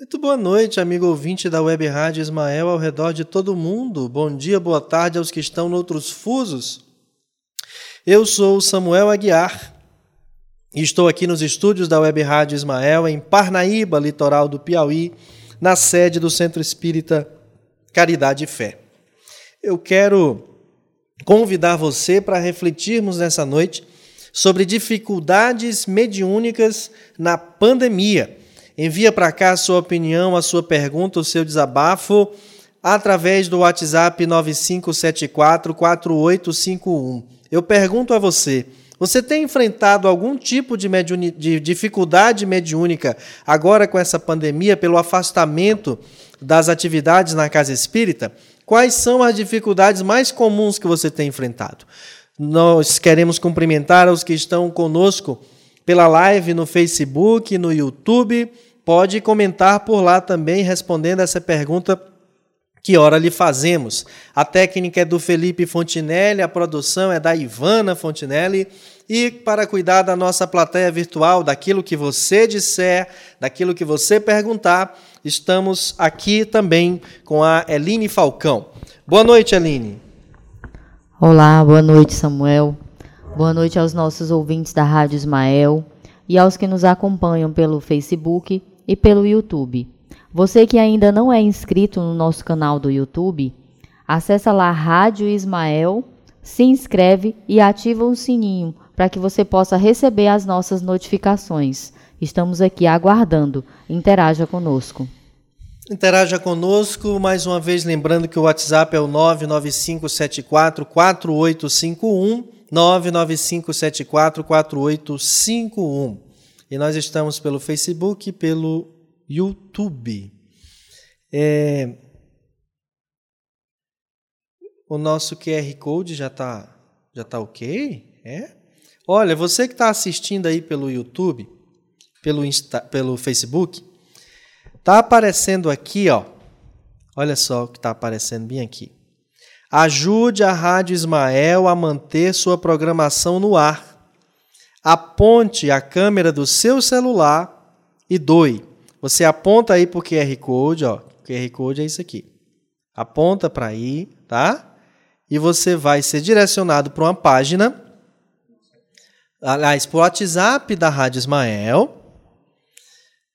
Muito boa noite, amigo ouvinte da Web Rádio Ismael ao redor de todo mundo. Bom dia, boa tarde aos que estão noutros fusos. Eu sou Samuel Aguiar e estou aqui nos estúdios da Web Rádio Ismael em Parnaíba, litoral do Piauí, na sede do Centro Espírita Caridade e Fé. Eu quero convidar você para refletirmos nessa noite sobre dificuldades mediúnicas na pandemia. Envia para cá a sua opinião, a sua pergunta, o seu desabafo através do WhatsApp 9574 4851. Eu pergunto a você, você tem enfrentado algum tipo de, mediuni de dificuldade mediúnica agora com essa pandemia, pelo afastamento das atividades na casa espírita? Quais são as dificuldades mais comuns que você tem enfrentado? Nós queremos cumprimentar os que estão conosco pela live no Facebook, no YouTube. Pode comentar por lá também, respondendo essa pergunta que hora lhe fazemos. A técnica é do Felipe Fontinelli, a produção é da Ivana Fontinelli. E para cuidar da nossa plateia virtual, daquilo que você disser, daquilo que você perguntar, estamos aqui também com a Eline Falcão. Boa noite, Eline. Olá, boa noite, Samuel. Boa noite aos nossos ouvintes da Rádio Ismael e aos que nos acompanham pelo Facebook e pelo YouTube. Você que ainda não é inscrito no nosso canal do YouTube, acessa lá Rádio Ismael, se inscreve e ativa o sininho para que você possa receber as nossas notificações. Estamos aqui aguardando. Interaja conosco. Interaja conosco, mais uma vez lembrando que o WhatsApp é o 99574 4851, 99574 4851. E nós estamos pelo Facebook e pelo YouTube. É... O nosso QR Code já está já tá ok? É? Olha, você que está assistindo aí pelo YouTube, pelo, Insta, pelo Facebook, Está aparecendo aqui, ó. Olha só o que está aparecendo bem aqui. Ajude a Rádio Ismael a manter sua programação no ar. Aponte a câmera do seu celular e doe. Você aponta aí para o QR Code, ó. O QR Code é isso aqui. Aponta para aí, tá? E você vai ser direcionado para uma página. Aliás, para o WhatsApp da Rádio Ismael.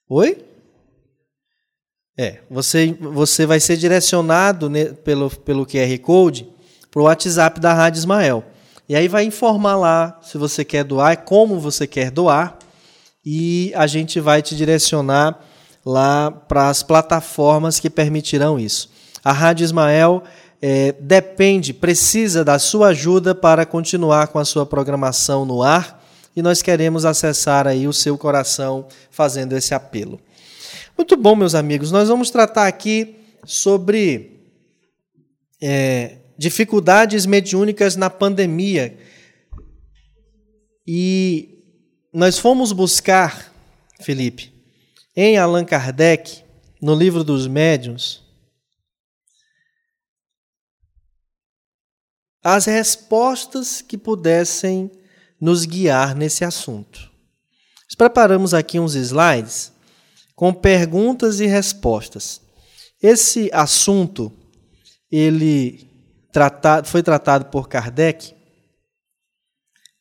Oi? É, você, você vai ser direcionado pelo, pelo QR Code para o WhatsApp da Rádio Ismael. E aí vai informar lá se você quer doar, como você quer doar, e a gente vai te direcionar lá para as plataformas que permitirão isso. A Rádio Ismael é, depende, precisa da sua ajuda para continuar com a sua programação no ar e nós queremos acessar aí o seu coração fazendo esse apelo. Muito bom, meus amigos. Nós vamos tratar aqui sobre é, dificuldades mediúnicas na pandemia. E nós fomos buscar, Felipe, em Allan Kardec, no livro dos médiuns, as respostas que pudessem nos guiar nesse assunto. Nós preparamos aqui uns slides com perguntas e respostas. Esse assunto ele tratado, foi tratado por Kardec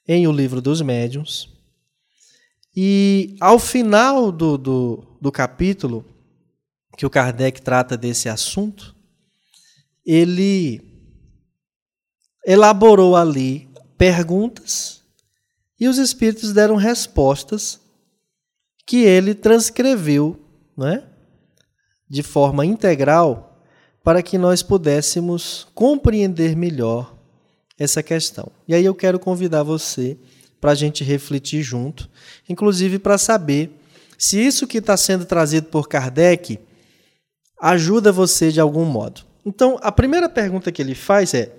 em O Livro dos Médiuns. E ao final do, do, do capítulo que o Kardec trata desse assunto, ele elaborou ali perguntas e os espíritos deram respostas que ele transcreveu né, de forma integral para que nós pudéssemos compreender melhor essa questão. E aí eu quero convidar você para a gente refletir junto, inclusive para saber se isso que está sendo trazido por Kardec ajuda você de algum modo. Então, a primeira pergunta que ele faz é: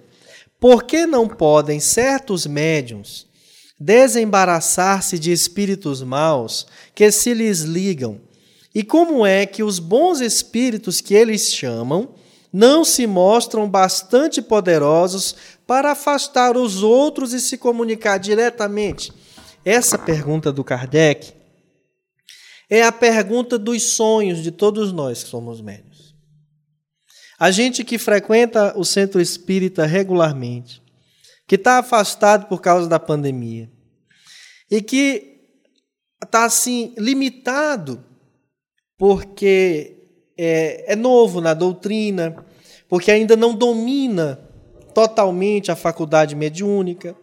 por que não podem certos médiums desembaraçar-se de espíritos maus que se lhes ligam? E como é que os bons espíritos que eles chamam não se mostram bastante poderosos para afastar os outros e se comunicar diretamente? Essa pergunta do Kardec, É a pergunta dos sonhos de todos nós que somos médios. A gente que frequenta o centro espírita regularmente, que está afastado por causa da pandemia e que está assim limitado porque é, é novo na doutrina, porque ainda não domina totalmente a faculdade mediúnica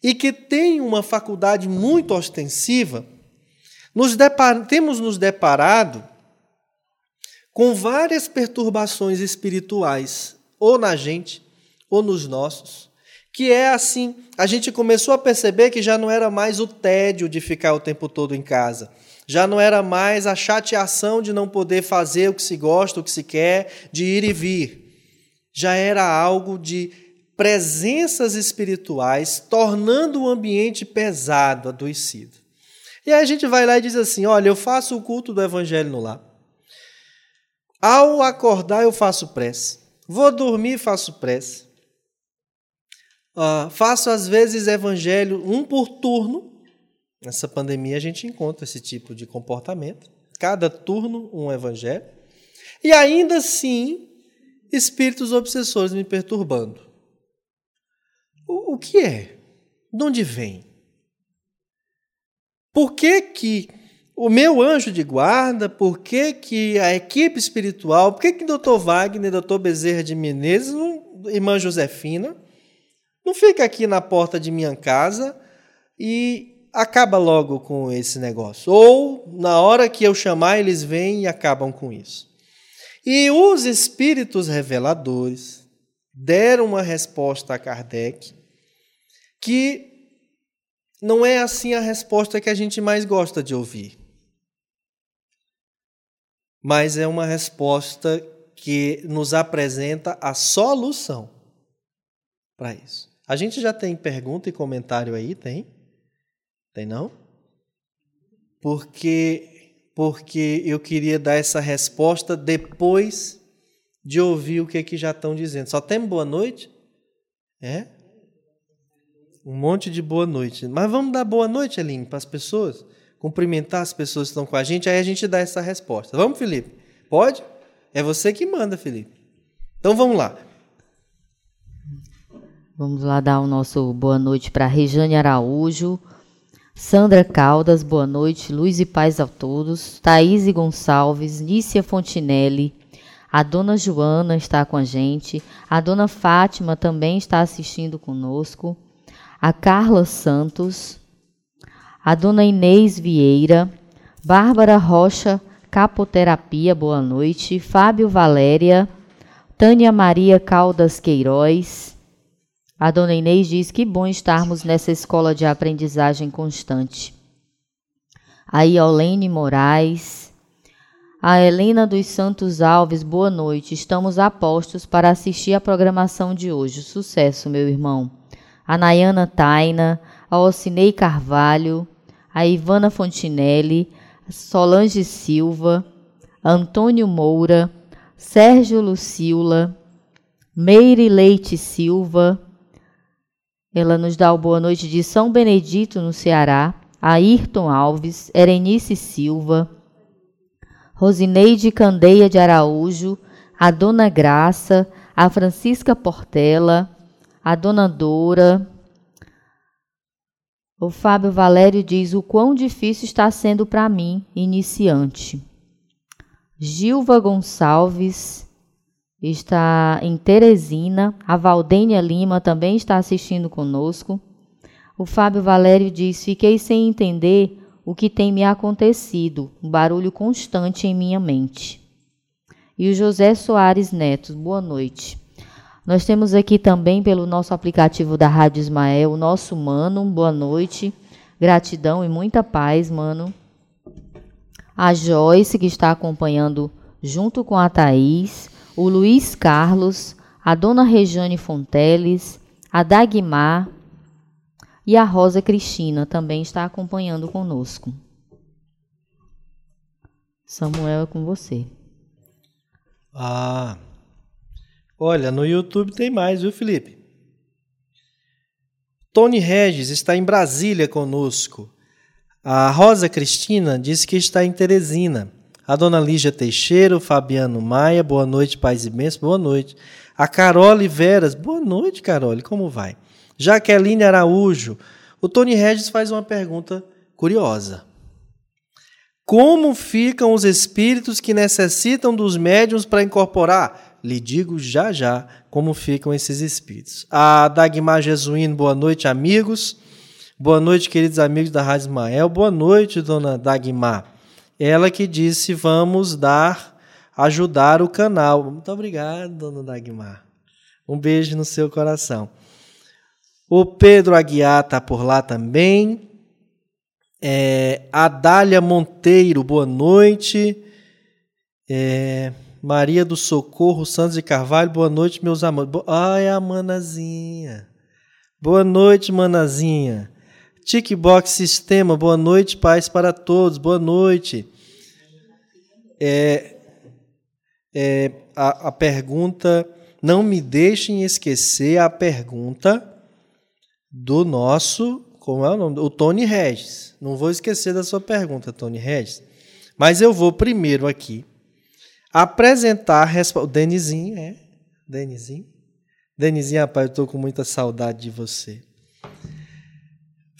e que tem uma faculdade muito ostensiva, nos depar, temos nos deparado com várias perturbações espirituais, ou na gente, ou nos nossos, que é assim, a gente começou a perceber que já não era mais o tédio de ficar o tempo todo em casa, já não era mais a chateação de não poder fazer o que se gosta, o que se quer, de ir e vir. Já era algo de presenças espirituais tornando o ambiente pesado, adoecido. E aí a gente vai lá e diz assim: olha, eu faço o culto do evangelho no lar. Ao acordar, eu faço prece. Vou dormir, faço prece. Uh, faço às vezes evangelho um por turno. Nessa pandemia a gente encontra esse tipo de comportamento. Cada turno um evangelho. E ainda assim, espíritos obsessores me perturbando. O, o que é? De onde vem? Por que, que o meu anjo de guarda, por que, que a equipe espiritual, por que, que Dr. Wagner, Dr. Bezerra de Menezes, irmã Josefina, não fica aqui na porta de minha casa e acaba logo com esse negócio. Ou, na hora que eu chamar, eles vêm e acabam com isso. E os espíritos reveladores deram uma resposta a Kardec que não é assim a resposta que a gente mais gosta de ouvir. Mas é uma resposta que nos apresenta a solução para isso. A gente já tem pergunta e comentário aí, tem? Tem não? Porque porque eu queria dar essa resposta depois de ouvir o que, que já estão dizendo. Só tem boa noite? É? Um monte de boa noite. Mas vamos dar boa noite, Aline, para as pessoas? Cumprimentar as pessoas que estão com a gente, aí a gente dá essa resposta. Vamos, Felipe? Pode? É você que manda, Felipe. Então vamos lá. Vamos lá dar o nosso boa noite para Rejane Araújo, Sandra Caldas, boa noite, luz e paz a todos, Thaís Gonçalves, Nícia Fontinelli, a dona Joana está com a gente, a dona Fátima também está assistindo conosco, a Carla Santos, a dona Inês Vieira, Bárbara Rocha Capoterapia, boa noite, Fábio Valéria, Tânia Maria Caldas Queiroz. A dona Inês diz que bom estarmos nessa escola de aprendizagem constante. A Iolene Moraes, a Helena dos Santos Alves, boa noite. Estamos a postos para assistir a programação de hoje. Sucesso, meu irmão a Nayana Taina, a Ocinei Carvalho, a Ivana Fontinelli, Solange Silva, Antônio Moura, Sérgio Lucila, Meire Leite Silva. Ela nos dá o boa noite de São Benedito, no Ceará. Ayrton Alves, Erenice Silva, Rosineide Candeia de Araújo, a Dona Graça, a Francisca Portela, a dona Dora. O Fábio Valério diz o quão difícil está sendo para mim, iniciante. Gilva Gonçalves está em Teresina. A Valdênia Lima também está assistindo conosco. O Fábio Valério diz: Fiquei sem entender o que tem me acontecido, um barulho constante em minha mente. E o José Soares Neto, boa noite. Nós temos aqui também pelo nosso aplicativo da Rádio Ismael o nosso mano. Boa noite, gratidão e muita paz, mano. A Joyce, que está acompanhando junto com a Thaís, o Luiz Carlos, a dona Rejane Fonteles, a Dagmar e a Rosa Cristina também está acompanhando conosco. Samuel é com você. Ah, Olha, no YouTube tem mais, viu, Felipe? Tony Regis está em Brasília conosco. A Rosa Cristina disse que está em Teresina. A dona Lígia Teixeira, o Fabiano Maia, boa noite, paz bênçãos, boa noite. A Carole Veras, boa noite, Carole, como vai? Jaqueline Araújo, o Tony Regis faz uma pergunta curiosa. Como ficam os espíritos que necessitam dos médiums para incorporar? Lhe digo já já como ficam esses espíritos. A Dagmar Jesuíno, boa noite, amigos. Boa noite, queridos amigos da Rádio Ismael. Boa noite, dona Dagmar. Ela que disse: vamos dar, ajudar o canal. Muito obrigado, dona Dagmar. Um beijo no seu coração. O Pedro Aguiar está por lá também. É, Adália Monteiro, boa noite. É, Maria do Socorro Santos de Carvalho, boa noite, meus amores. Ai, a Manazinha. Boa noite, Manazinha. Tickbox Sistema, boa noite, paz para todos, boa noite. É, é, a, a pergunta, não me deixem esquecer a pergunta do nosso como é o nome? O Tony Regis. Não vou esquecer da sua pergunta, Tony Regis. Mas eu vou primeiro aqui apresentar a resposta. Denizinho, é? Denizinho? Denizinho, rapaz, eu estou com muita saudade de você.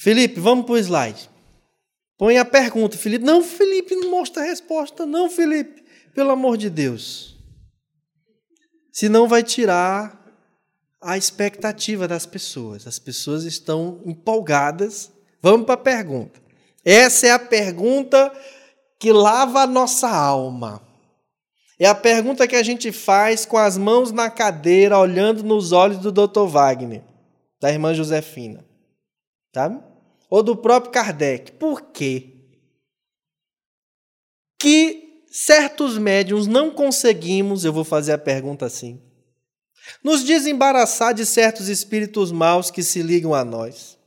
Felipe, vamos para o slide. Põe a pergunta, Felipe. Não, Felipe, não mostra a resposta, não, Felipe. Pelo amor de Deus. Senão vai tirar a expectativa das pessoas. As pessoas estão empolgadas. Vamos para a pergunta. Essa é a pergunta que lava a nossa alma. É a pergunta que a gente faz com as mãos na cadeira, olhando nos olhos do Dr. Wagner, da irmã Josefina. Tá? Ou do próprio Kardec. Por quê? Que certos médiums não conseguimos, eu vou fazer a pergunta assim, nos desembaraçar de certos espíritos maus que se ligam a nós.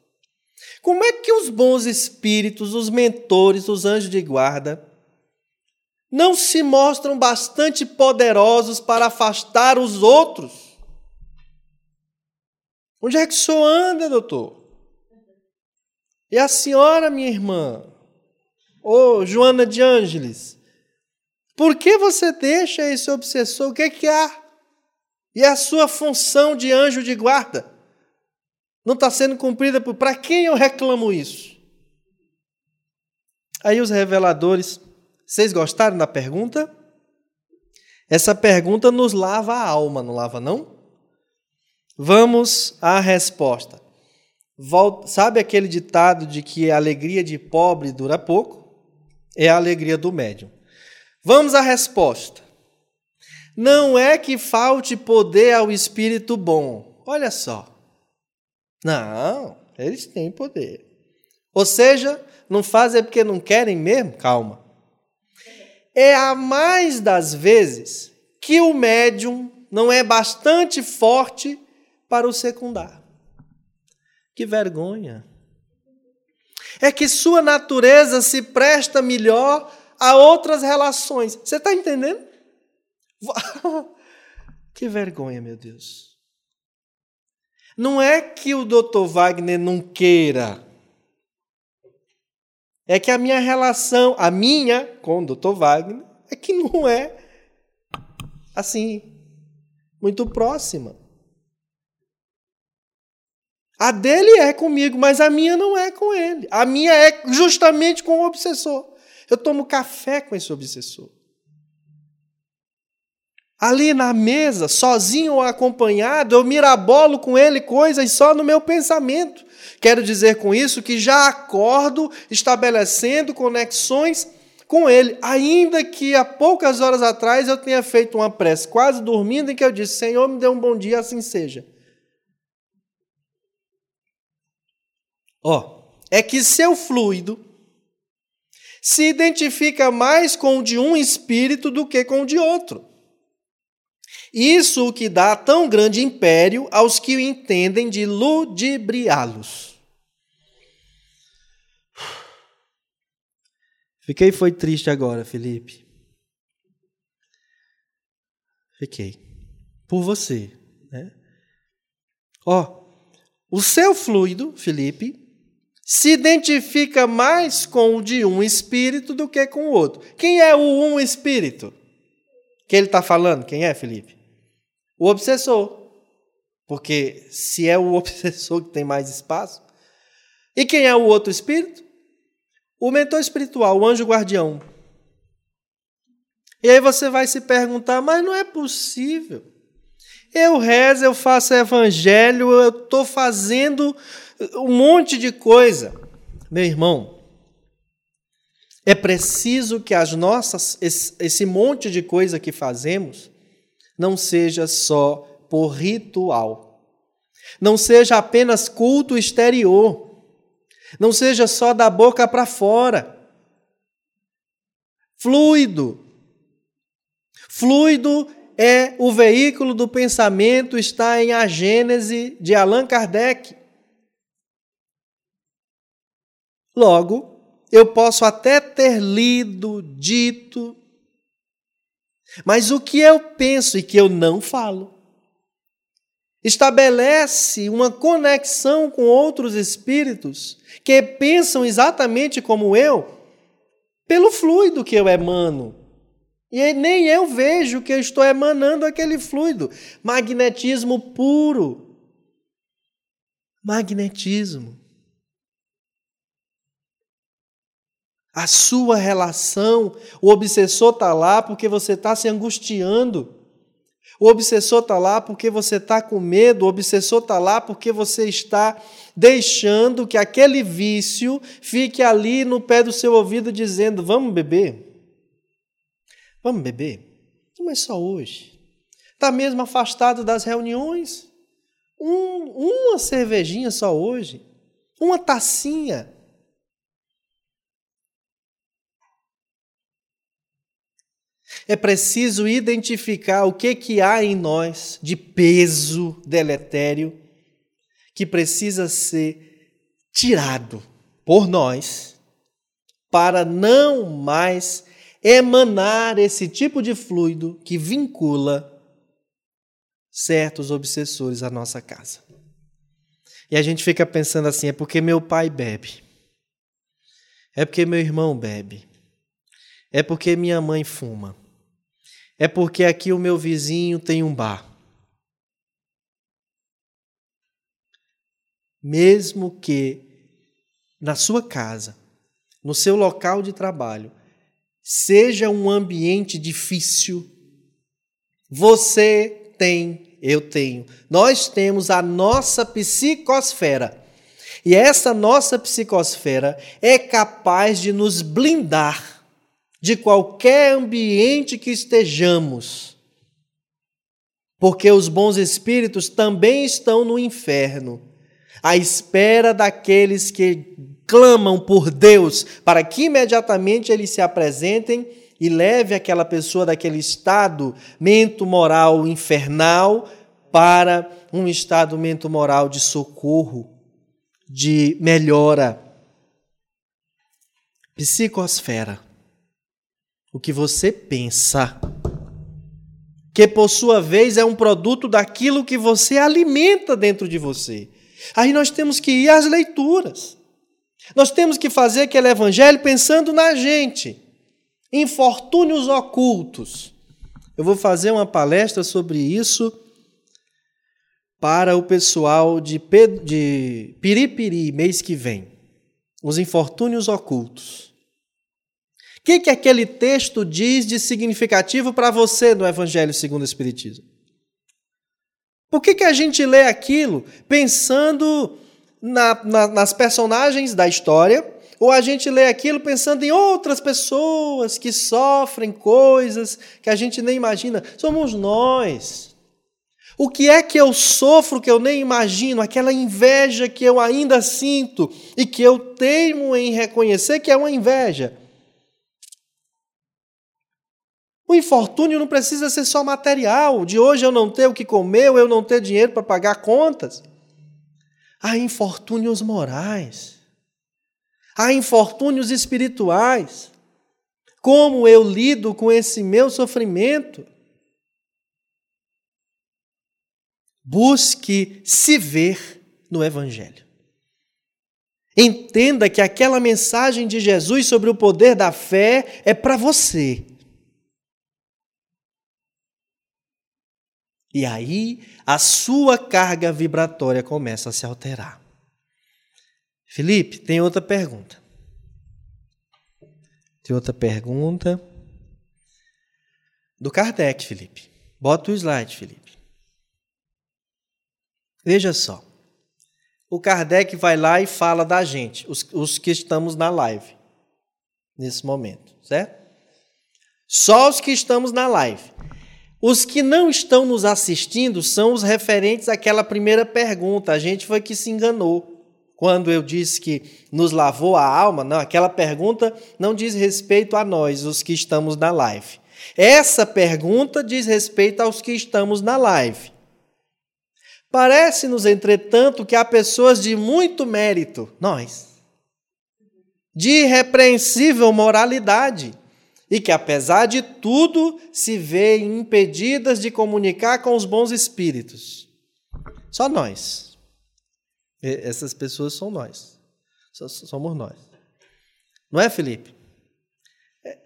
Como é que os bons espíritos, os mentores, os anjos de guarda, não se mostram bastante poderosos para afastar os outros? Onde é que o senhor anda, doutor? E a senhora, minha irmã? Ô, oh, Joana de Ângeles, por que você deixa esse obsessor? O que é que há? E a sua função de anjo de guarda não está sendo cumprida por. Para quem eu reclamo isso? Aí os reveladores, vocês gostaram da pergunta? Essa pergunta nos lava a alma, não lava, não? Vamos à resposta. Volta, sabe aquele ditado de que a alegria de pobre dura pouco? É a alegria do médium. Vamos à resposta. Não é que falte poder ao espírito bom. Olha só. Não, eles têm poder. Ou seja, não fazem porque não querem mesmo? Calma. É a mais das vezes que o médium não é bastante forte para o secundar. Que vergonha. É que sua natureza se presta melhor a outras relações. Você está entendendo? que vergonha, meu Deus. Não é que o Dr. Wagner não queira. É que a minha relação, a minha com o Dr. Wagner, é que não é assim, muito próxima. A dele é comigo, mas a minha não é com ele. A minha é justamente com o obsessor. Eu tomo café com esse obsessor ali na mesa, sozinho ou acompanhado, eu mirabolo com ele coisas só no meu pensamento. Quero dizer com isso que já acordo estabelecendo conexões com ele, ainda que há poucas horas atrás eu tenha feito uma prece quase dormindo em que eu disse: Senhor, me dê um bom dia, assim seja. Ó, é que seu fluido se identifica mais com o de um espírito do que com o de outro. Isso o que dá tão grande império aos que o entendem de ludibriá-los. Fiquei foi triste agora, Felipe. Fiquei. Por você. Né? Ó, o seu fluido, Felipe, se identifica mais com o de um espírito do que com o outro. Quem é o um espírito? Que ele está falando? Quem é, Felipe? O obsessor. Porque se é o obsessor que tem mais espaço. E quem é o outro espírito? O mentor espiritual, o anjo guardião. E aí você vai se perguntar, mas não é possível. Eu rezo, eu faço evangelho, eu estou fazendo um monte de coisa. Meu irmão, é preciso que as nossas, esse, monte de coisa que fazemos não seja só por ritual, não seja apenas culto exterior, não seja só da boca para fora. Fluido. Fluido é o veículo do pensamento, está em A Gênese de Allan Kardec. Logo, eu posso até ter lido, dito, mas o que eu penso e que eu não falo estabelece uma conexão com outros espíritos que pensam exatamente como eu, pelo fluido que eu emano. E nem eu vejo que eu estou emanando aquele fluido. Magnetismo puro. Magnetismo. A sua relação, o obsessor está lá porque você está se angustiando. O obsessor está lá porque você está com medo, o obsessor está lá porque você está deixando que aquele vício fique ali no pé do seu ouvido dizendo: Vamos beber? Vamos beber? Mas só hoje. Está mesmo afastado das reuniões? Um, uma cervejinha só hoje? Uma tacinha? É preciso identificar o que, que há em nós de peso deletério que precisa ser tirado por nós para não mais emanar esse tipo de fluido que vincula certos obsessores à nossa casa. E a gente fica pensando assim: é porque meu pai bebe, é porque meu irmão bebe, é porque minha mãe fuma, é porque aqui o meu vizinho tem um bar. Mesmo que na sua casa, no seu local de trabalho, seja um ambiente difícil, você tem, eu tenho, nós temos a nossa psicosfera. E essa nossa psicosfera é capaz de nos blindar de qualquer ambiente que estejamos. Porque os bons espíritos também estão no inferno, à espera daqueles que clamam por Deus para que imediatamente eles se apresentem e leve aquela pessoa daquele estado mento moral infernal para um estado mento moral de socorro, de melhora. Psicosfera. O que você pensa, que por sua vez é um produto daquilo que você alimenta dentro de você. Aí nós temos que ir às leituras. Nós temos que fazer aquele evangelho pensando na gente. Infortúnios ocultos. Eu vou fazer uma palestra sobre isso para o pessoal de, de Piripiri mês que vem. Os infortúnios ocultos. O que, que aquele texto diz de significativo para você no Evangelho segundo o Espiritismo? Por que, que a gente lê aquilo pensando na, na, nas personagens da história, ou a gente lê aquilo pensando em outras pessoas que sofrem coisas que a gente nem imagina. Somos nós. O que é que eu sofro que eu nem imagino? Aquela inveja que eu ainda sinto e que eu teimo em reconhecer que é uma inveja. O infortúnio não precisa ser só material, de hoje eu não ter o que comer, eu não ter dinheiro para pagar contas. Há infortúnios morais, há infortúnios espirituais. Como eu lido com esse meu sofrimento? Busque se ver no Evangelho. Entenda que aquela mensagem de Jesus sobre o poder da fé é para você. E aí a sua carga vibratória começa a se alterar. Felipe, tem outra pergunta. Tem outra pergunta. Do Kardec, Felipe. Bota o slide, Felipe. Veja só. O Kardec vai lá e fala da gente, os, os que estamos na live, nesse momento, certo? Só os que estamos na live. Os que não estão nos assistindo são os referentes àquela primeira pergunta. A gente foi que se enganou. Quando eu disse que nos lavou a alma, não, aquela pergunta não diz respeito a nós, os que estamos na live. Essa pergunta diz respeito aos que estamos na live. Parece-nos, entretanto, que há pessoas de muito mérito, nós, de irrepreensível moralidade, e que, apesar de tudo, se veem impedidas de comunicar com os bons espíritos. Só nós. Essas pessoas são nós. Somos nós. Não é, Felipe? É.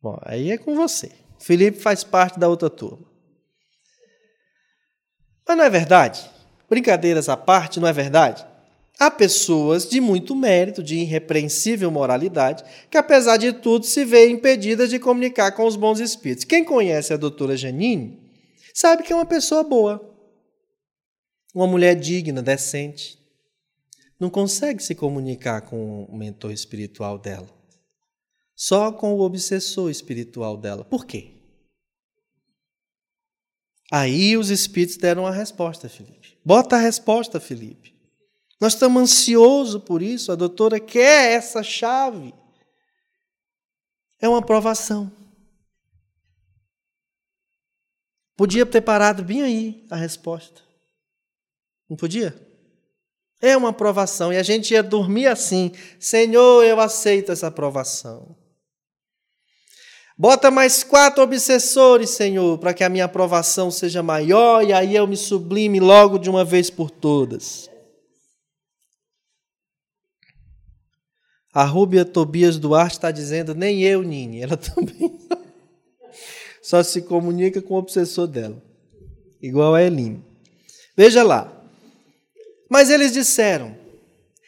Bom, aí é com você. Felipe faz parte da outra turma. Mas não é verdade? Brincadeiras à parte, não é verdade? Há pessoas de muito mérito, de irrepreensível moralidade, que apesar de tudo se veem impedidas de comunicar com os bons espíritos. Quem conhece a doutora Janine sabe que é uma pessoa boa, uma mulher digna, decente. Não consegue se comunicar com o mentor espiritual dela, só com o obsessor espiritual dela. Por quê? Aí os espíritos deram a resposta, Felipe. Bota a resposta, Felipe. Nós estamos ansiosos por isso, a doutora quer essa chave. É uma aprovação. Podia ter parado bem aí a resposta. Não podia? É uma aprovação. E a gente ia dormir assim: Senhor, eu aceito essa aprovação. Bota mais quatro obsessores, Senhor, para que a minha aprovação seja maior e aí eu me sublime logo de uma vez por todas. A Rúbia Tobias Duarte está dizendo, nem eu, Nini. Ela também só se comunica com o obsessor dela. Igual a Eline. Veja lá. Mas eles disseram,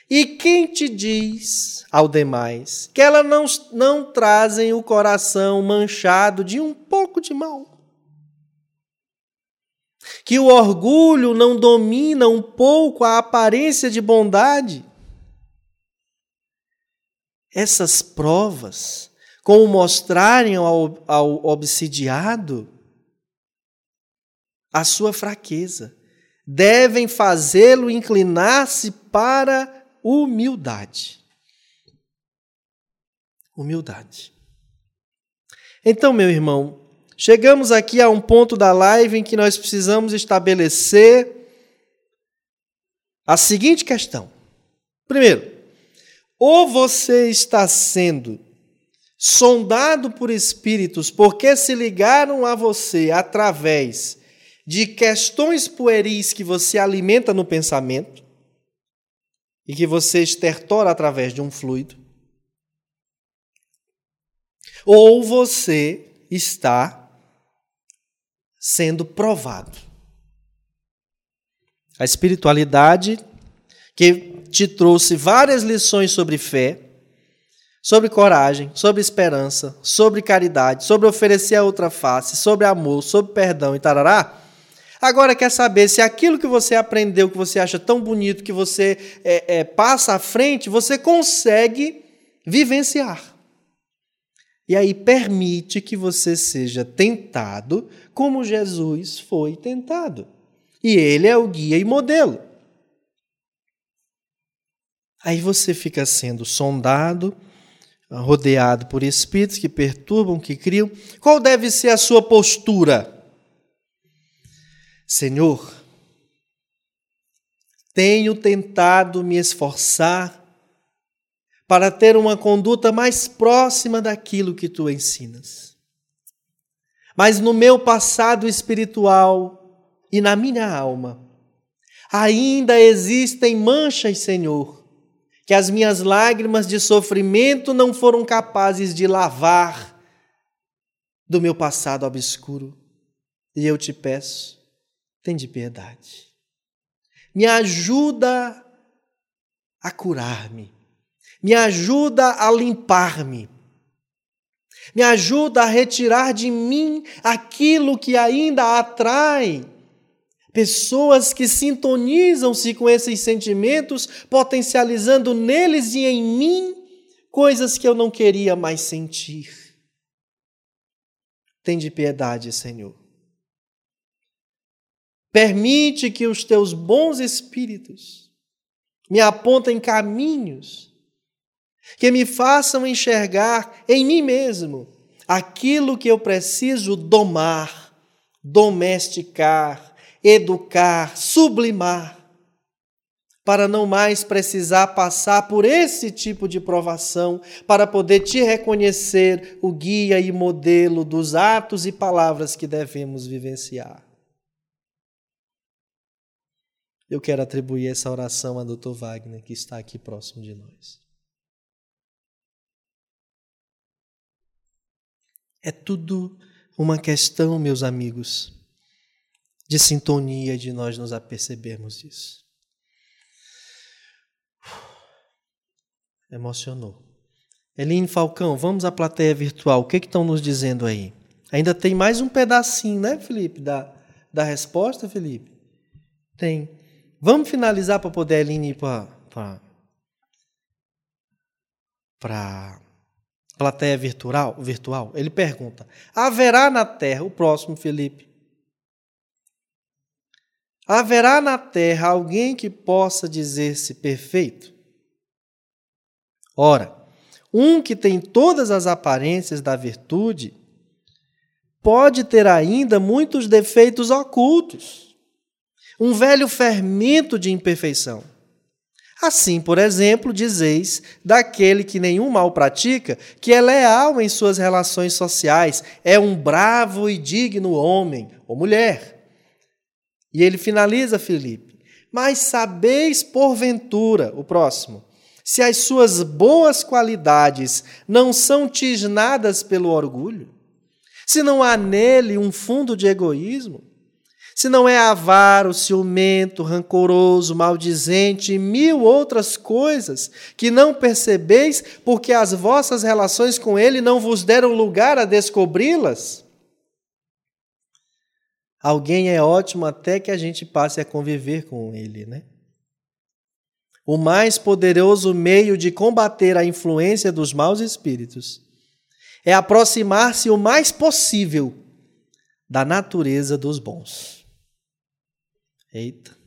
e quem te diz ao demais que elas não, não trazem o coração manchado de um pouco de mal? Que o orgulho não domina um pouco a aparência de bondade? Essas provas, como mostrarem ao, ao obsidiado a sua fraqueza, devem fazê-lo inclinar-se para humildade. Humildade. Então, meu irmão, chegamos aqui a um ponto da live em que nós precisamos estabelecer a seguinte questão. Primeiro, ou você está sendo sondado por espíritos porque se ligaram a você através de questões pueris que você alimenta no pensamento e que você estertora através de um fluido, ou você está sendo provado. A espiritualidade que te trouxe várias lições sobre fé, sobre coragem, sobre esperança, sobre caridade, sobre oferecer a outra face, sobre amor, sobre perdão e tarará. Agora quer saber se aquilo que você aprendeu, que você acha tão bonito, que você é, é, passa à frente, você consegue vivenciar. E aí permite que você seja tentado como Jesus foi tentado. E ele é o guia e modelo. Aí você fica sendo sondado, rodeado por espíritos que perturbam, que criam. Qual deve ser a sua postura? Senhor, tenho tentado me esforçar para ter uma conduta mais próxima daquilo que tu ensinas. Mas no meu passado espiritual e na minha alma, ainda existem manchas, Senhor, que as minhas lágrimas de sofrimento não foram capazes de lavar do meu passado obscuro. E eu te peço, tem de piedade. Me ajuda a curar-me. Me ajuda a limpar-me. Me ajuda a retirar de mim aquilo que ainda atrai pessoas que sintonizam-se com esses sentimentos, potencializando neles e em mim coisas que eu não queria mais sentir. Tem de piedade, Senhor. Permite que os teus bons espíritos me apontem caminhos que me façam enxergar em mim mesmo aquilo que eu preciso domar, domesticar, educar, sublimar, para não mais precisar passar por esse tipo de provação, para poder te reconhecer o guia e modelo dos atos e palavras que devemos vivenciar. Eu quero atribuir essa oração a Dr. Wagner, que está aqui próximo de nós. É tudo uma questão, meus amigos, de sintonia de nós nos apercebermos disso. Emocionou. Eline Falcão, vamos à plateia virtual. O que, que estão nos dizendo aí? Ainda tem mais um pedacinho, né, Felipe, da, da resposta, Felipe? Tem. Vamos finalizar para poder a Eline ir para para plateia virtual, virtual. Ele pergunta: haverá na terra, o próximo Felipe, haverá na terra alguém que possa dizer-se perfeito? Ora, um que tem todas as aparências da virtude pode ter ainda muitos defeitos ocultos um velho fermento de imperfeição. Assim, por exemplo, dizeis daquele que nenhum mal pratica, que é leal em suas relações sociais, é um bravo e digno homem ou mulher. E ele finaliza, Felipe. Mas sabeis porventura, o próximo, se as suas boas qualidades não são tisnadas pelo orgulho? Se não há nele um fundo de egoísmo? se não é avaro, ciumento, rancoroso, maldizente e mil outras coisas que não percebeis, porque as vossas relações com ele não vos deram lugar a descobri-las? Alguém é ótimo até que a gente passe a conviver com ele, né? O mais poderoso meio de combater a influência dos maus espíritos é aproximar-se o mais possível da natureza dos bons. Eita.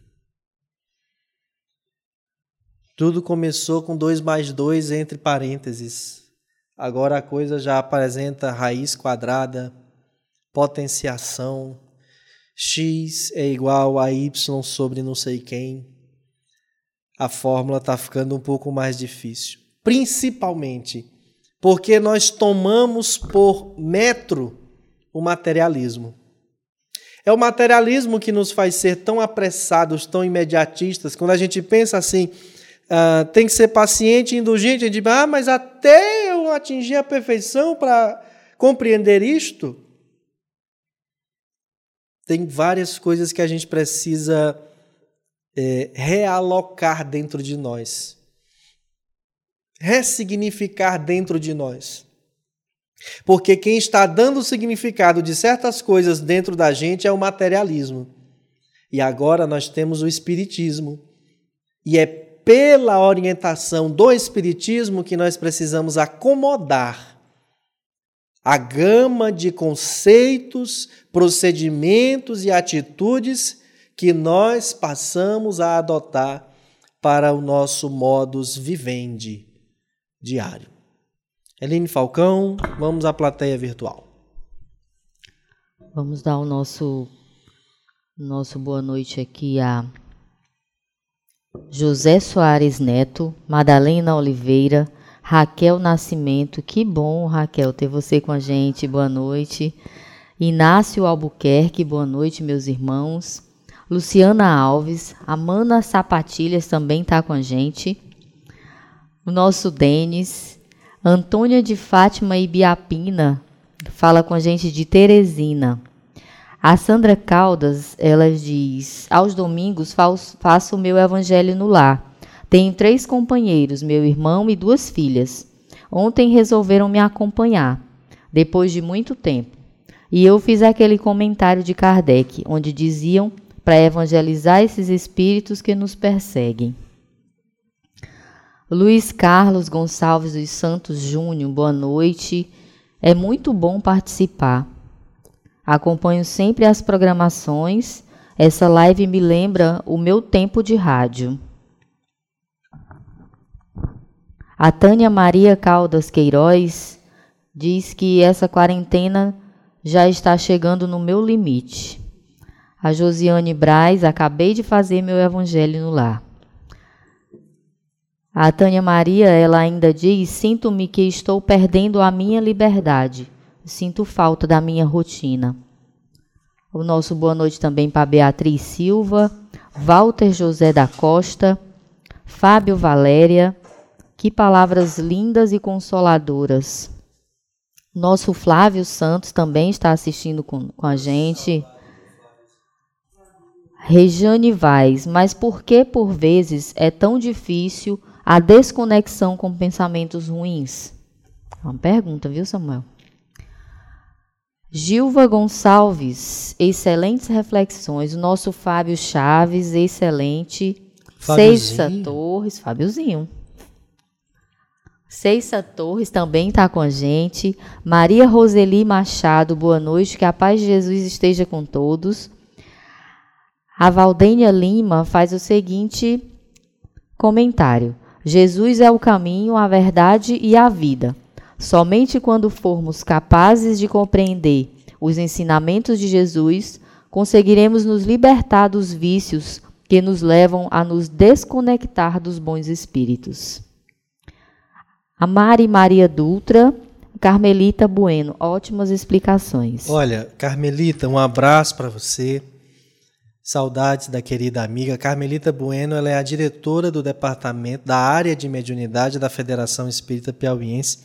Tudo começou com 2 mais 2 entre parênteses. Agora a coisa já apresenta raiz quadrada, potenciação. X é igual a y sobre não sei quem. A fórmula está ficando um pouco mais difícil. Principalmente porque nós tomamos por metro o materialismo. É o materialismo que nos faz ser tão apressados, tão imediatistas. Quando a gente pensa assim, uh, tem que ser paciente e indulgente, a gente diz, ah, mas até eu atingir a perfeição para compreender isto, tem várias coisas que a gente precisa é, realocar dentro de nós, ressignificar dentro de nós. Porque quem está dando o significado de certas coisas dentro da gente é o materialismo. E agora nós temos o espiritismo. E é pela orientação do espiritismo que nós precisamos acomodar a gama de conceitos, procedimentos e atitudes que nós passamos a adotar para o nosso modus vivendi diário. Eline Falcão, vamos à plateia virtual. Vamos dar o nosso, nosso boa noite aqui a José Soares Neto, Madalena Oliveira, Raquel Nascimento. Que bom, Raquel, ter você com a gente. Boa noite. Inácio Albuquerque, boa noite, meus irmãos. Luciana Alves, Amanda Sapatilhas também está com a gente. o nosso Denis, Antônia de Fátima Ibiapina, fala com a gente de Teresina. A Sandra Caldas, ela diz: Aos domingos faço o meu evangelho no lar. Tenho três companheiros, meu irmão e duas filhas. Ontem resolveram me acompanhar, depois de muito tempo. E eu fiz aquele comentário de Kardec, onde diziam para evangelizar esses espíritos que nos perseguem. Luiz Carlos Gonçalves dos Santos Júnior, boa noite. É muito bom participar. Acompanho sempre as programações. Essa live me lembra o meu tempo de rádio. A Tânia Maria Caldas Queiroz diz que essa quarentena já está chegando no meu limite. A Josiane Braz, acabei de fazer meu evangelho no lar. A Tânia Maria, ela ainda diz: Sinto-me que estou perdendo a minha liberdade. Sinto falta da minha rotina. O nosso boa noite também para Beatriz Silva, Walter José da Costa, Fábio Valéria. Que palavras lindas e consoladoras. Nosso Flávio Santos também está assistindo com, com a gente. Rejane Vaz, mas por que por vezes é tão difícil a desconexão com pensamentos ruins? É uma pergunta, viu, Samuel? Gilva Gonçalves, excelentes reflexões. O nosso Fábio Chaves, excelente. Ceissa Torres, Fábiozinho. Ceissa Torres também está com a gente. Maria Roseli Machado, boa noite. Que a paz de Jesus esteja com todos. A Valdênia Lima faz o seguinte comentário: Jesus é o caminho, a verdade e a vida. Somente quando formos capazes de compreender os ensinamentos de Jesus, conseguiremos nos libertar dos vícios que nos levam a nos desconectar dos bons espíritos. A Mari Maria Dutra, Carmelita Bueno, ótimas explicações. Olha, Carmelita, um abraço para você. Saudades da querida amiga Carmelita Bueno, ela é a diretora do departamento da área de mediunidade da Federação Espírita Piauiense.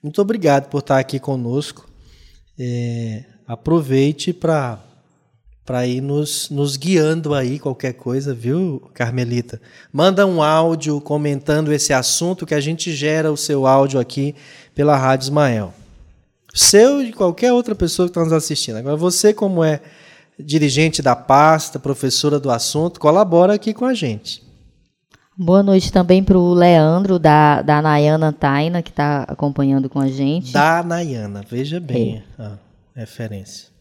Muito obrigado por estar aqui conosco. É, aproveite para para ir nos, nos guiando aí qualquer coisa, viu, Carmelita? Manda um áudio comentando esse assunto que a gente gera o seu áudio aqui pela Rádio Ismael. Seu e qualquer outra pessoa que está nos assistindo. Agora, você, como é dirigente da pasta, professora do assunto, colabora aqui com a gente. Boa noite também para o Leandro, da, da Nayana Taina, que está acompanhando com a gente. Da Nayana, veja bem é. a referência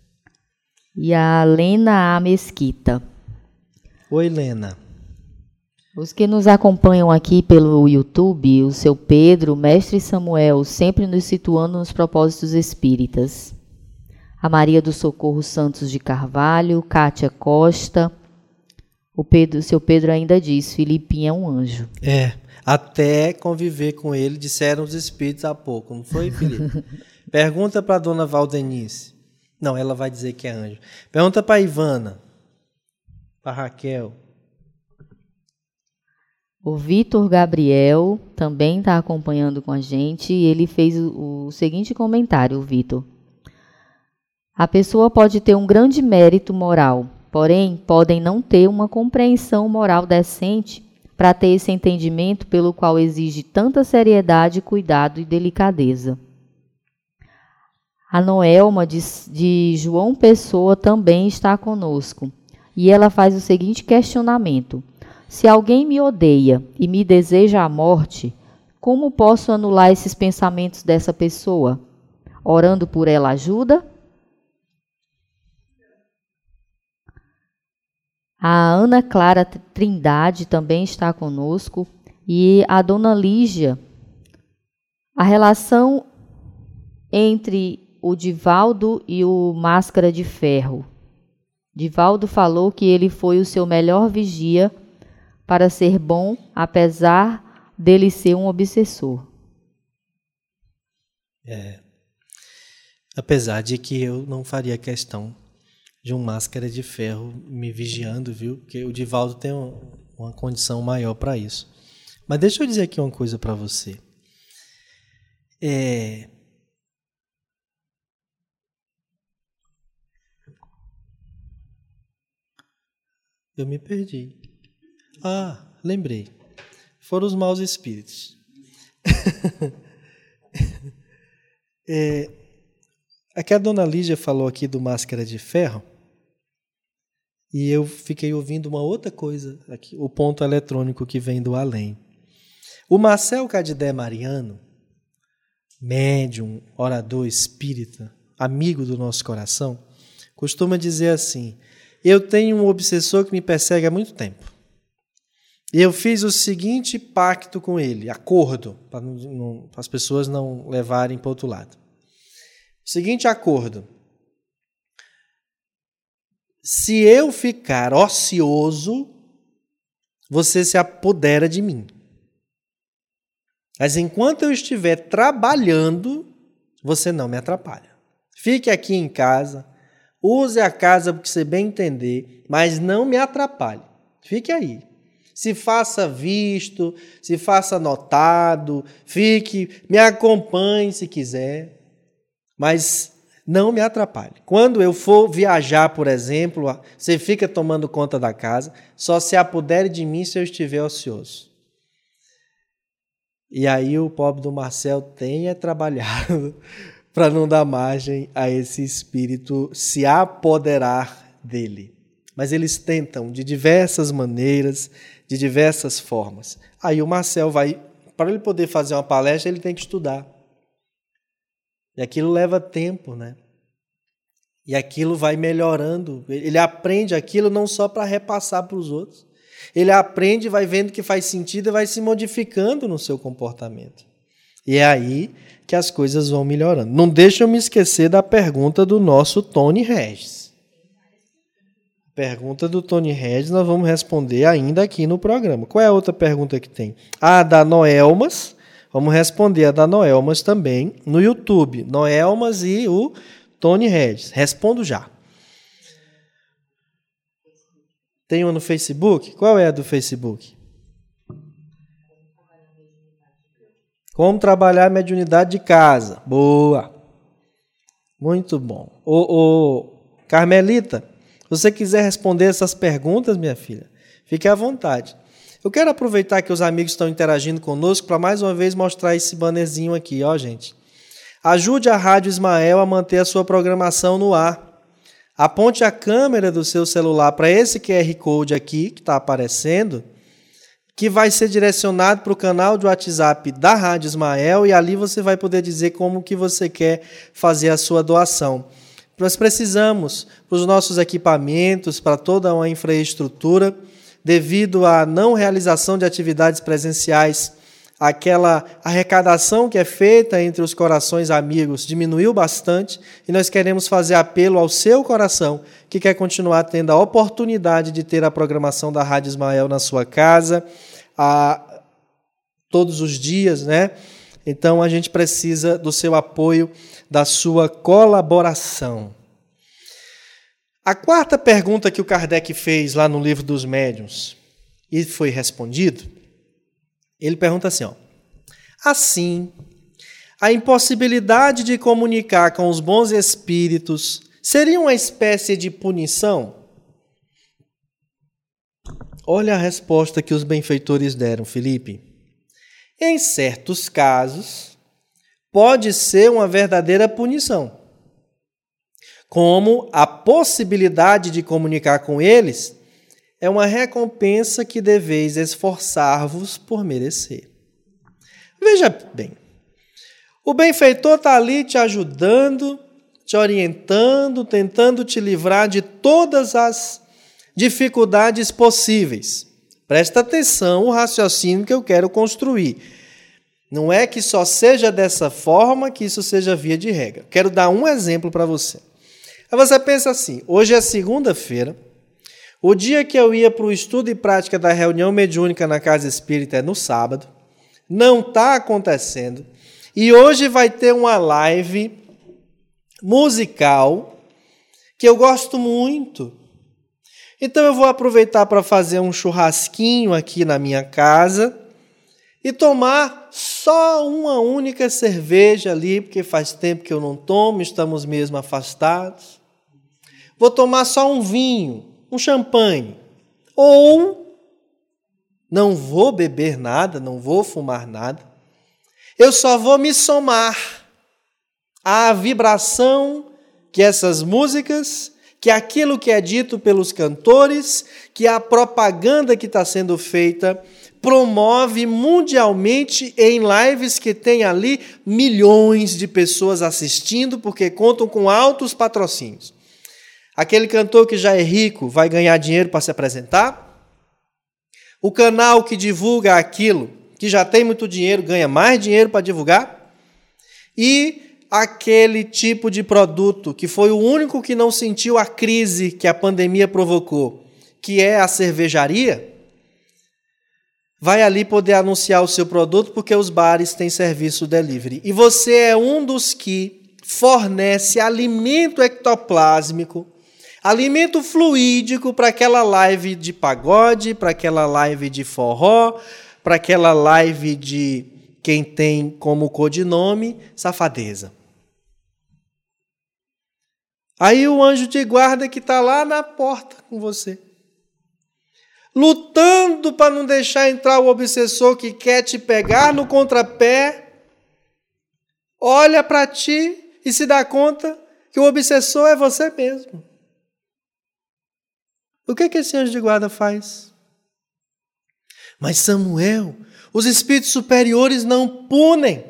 e a Lena A. Mesquita. Oi, Lena. Os que nos acompanham aqui pelo YouTube, o seu Pedro, o mestre Samuel, sempre nos situando nos propósitos espíritas. A Maria do Socorro Santos de Carvalho, Kátia Costa. O Pedro, seu Pedro ainda diz: Filipinho é um anjo. É, até conviver com ele, disseram os espíritos há pouco, não foi, Felipe? Pergunta para a dona Valdenice. Não, ela vai dizer que é anjo. Pergunta para Ivana, para Raquel. O Vitor Gabriel também está acompanhando com a gente e ele fez o, o seguinte comentário, Vitor. A pessoa pode ter um grande mérito moral, porém podem não ter uma compreensão moral decente para ter esse entendimento pelo qual exige tanta seriedade, cuidado e delicadeza. A Noelma de, de João Pessoa também está conosco. E ela faz o seguinte questionamento: Se alguém me odeia e me deseja a morte, como posso anular esses pensamentos dessa pessoa? Orando por ela ajuda? A Ana Clara Trindade também está conosco e a dona Lígia. A relação entre o Divaldo e o Máscara de Ferro. Divaldo falou que ele foi o seu melhor vigia para ser bom, apesar dele ser um obsessor. É. Apesar de que eu não faria questão de um máscara de ferro me vigiando, viu? Porque o Divaldo tem uma condição maior para isso. Mas deixa eu dizer aqui uma coisa para você. É... Eu me perdi. Ah, lembrei. Foram os maus espíritos. é, aqui a dona Lígia falou aqui do máscara de ferro. E eu fiquei ouvindo uma outra coisa aqui, o ponto eletrônico que vem do além. O Marcel Cadidé Mariano, médium, orador espírita, amigo do nosso coração, costuma dizer assim: Eu tenho um obsessor que me persegue há muito tempo. E eu fiz o seguinte pacto com ele, acordo, para as pessoas não levarem para outro lado. O seguinte acordo: se eu ficar ocioso, você se apodera de mim. Mas enquanto eu estiver trabalhando, você não me atrapalha. Fique aqui em casa, use a casa porque você bem entender, mas não me atrapalhe. Fique aí. Se faça visto, se faça notado, fique, me acompanhe se quiser, mas não me atrapalhe. Quando eu for viajar, por exemplo, você fica tomando conta da casa, só se apodere de mim se eu estiver ocioso. E aí o pobre do Marcel tem é trabalhado para não dar margem a esse espírito se apoderar dele. Mas eles tentam de diversas maneiras, de diversas formas. Aí o Marcel vai, para ele poder fazer uma palestra, ele tem que estudar. E aquilo leva tempo, né? E aquilo vai melhorando. Ele aprende aquilo não só para repassar para os outros, ele aprende, vai vendo que faz sentido e vai se modificando no seu comportamento. E é aí que as coisas vão melhorando. Não deixa eu me esquecer da pergunta do nosso Tony Regis. Pergunta do Tony Regis, nós vamos responder ainda aqui no programa. Qual é a outra pergunta que tem? A da Noelmas. Vamos responder a da Noelmas também no YouTube. Noelmas e o Tony Regis. Respondo já. Tem uma no Facebook? Qual é a do Facebook? Como trabalhar a mediunidade de casa. Boa. Muito bom. Ô, ô, Carmelita, se você quiser responder essas perguntas, minha filha, fique à vontade. Eu quero aproveitar que os amigos estão interagindo conosco para mais uma vez mostrar esse bannerzinho aqui, ó, gente. Ajude a Rádio Ismael a manter a sua programação no ar. Aponte a câmera do seu celular para esse QR Code aqui que está aparecendo, que vai ser direcionado para o canal de WhatsApp da Rádio Ismael e ali você vai poder dizer como que você quer fazer a sua doação. Nós precisamos, para os nossos equipamentos, para toda uma infraestrutura, devido à não realização de atividades presenciais aquela arrecadação que é feita entre os corações amigos diminuiu bastante e nós queremos fazer apelo ao seu coração que quer continuar tendo a oportunidade de ter a programação da Rádio Ismael na sua casa a, todos os dias, né? Então a gente precisa do seu apoio, da sua colaboração. A quarta pergunta que o Kardec fez lá no livro dos médiuns e foi respondido ele pergunta assim: ó, assim, a impossibilidade de comunicar com os bons espíritos seria uma espécie de punição? Olha a resposta que os benfeitores deram, Felipe. Em certos casos, pode ser uma verdadeira punição, como a possibilidade de comunicar com eles é uma recompensa que deveis esforçar-vos por merecer. Veja bem, o benfeitor está ali te ajudando, te orientando, tentando te livrar de todas as dificuldades possíveis. Presta atenção o raciocínio que eu quero construir. Não é que só seja dessa forma que isso seja via de regra. Quero dar um exemplo para você. Aí você pensa assim: hoje é segunda-feira, o dia que eu ia para o estudo e prática da reunião mediúnica na casa espírita é no sábado. Não está acontecendo. E hoje vai ter uma live musical que eu gosto muito. Então eu vou aproveitar para fazer um churrasquinho aqui na minha casa e tomar só uma única cerveja ali, porque faz tempo que eu não tomo, estamos mesmo afastados. Vou tomar só um vinho, um champanhe. Ou não vou beber nada, não vou fumar nada. Eu só vou me somar à vibração que essas músicas, que aquilo que é dito pelos cantores, que a propaganda que está sendo feita promove mundialmente em lives que tem ali milhões de pessoas assistindo, porque contam com altos patrocínios. Aquele cantor que já é rico vai ganhar dinheiro para se apresentar? O canal que divulga aquilo, que já tem muito dinheiro, ganha mais dinheiro para divulgar? E aquele tipo de produto que foi o único que não sentiu a crise que a pandemia provocou, que é a cervejaria? vai ali poder anunciar o seu produto porque os bares têm serviço delivery. E você é um dos que fornece alimento ectoplásmico, alimento fluídico para aquela live de pagode, para aquela live de forró, para aquela live de quem tem como codinome safadeza. Aí o anjo de guarda que está lá na porta com você lutando para não deixar entrar o obsessor que quer te pegar no contrapé, olha para ti e se dá conta que o obsessor é você mesmo. O que, que esse anjo de guarda faz? Mas Samuel, os espíritos superiores não punem,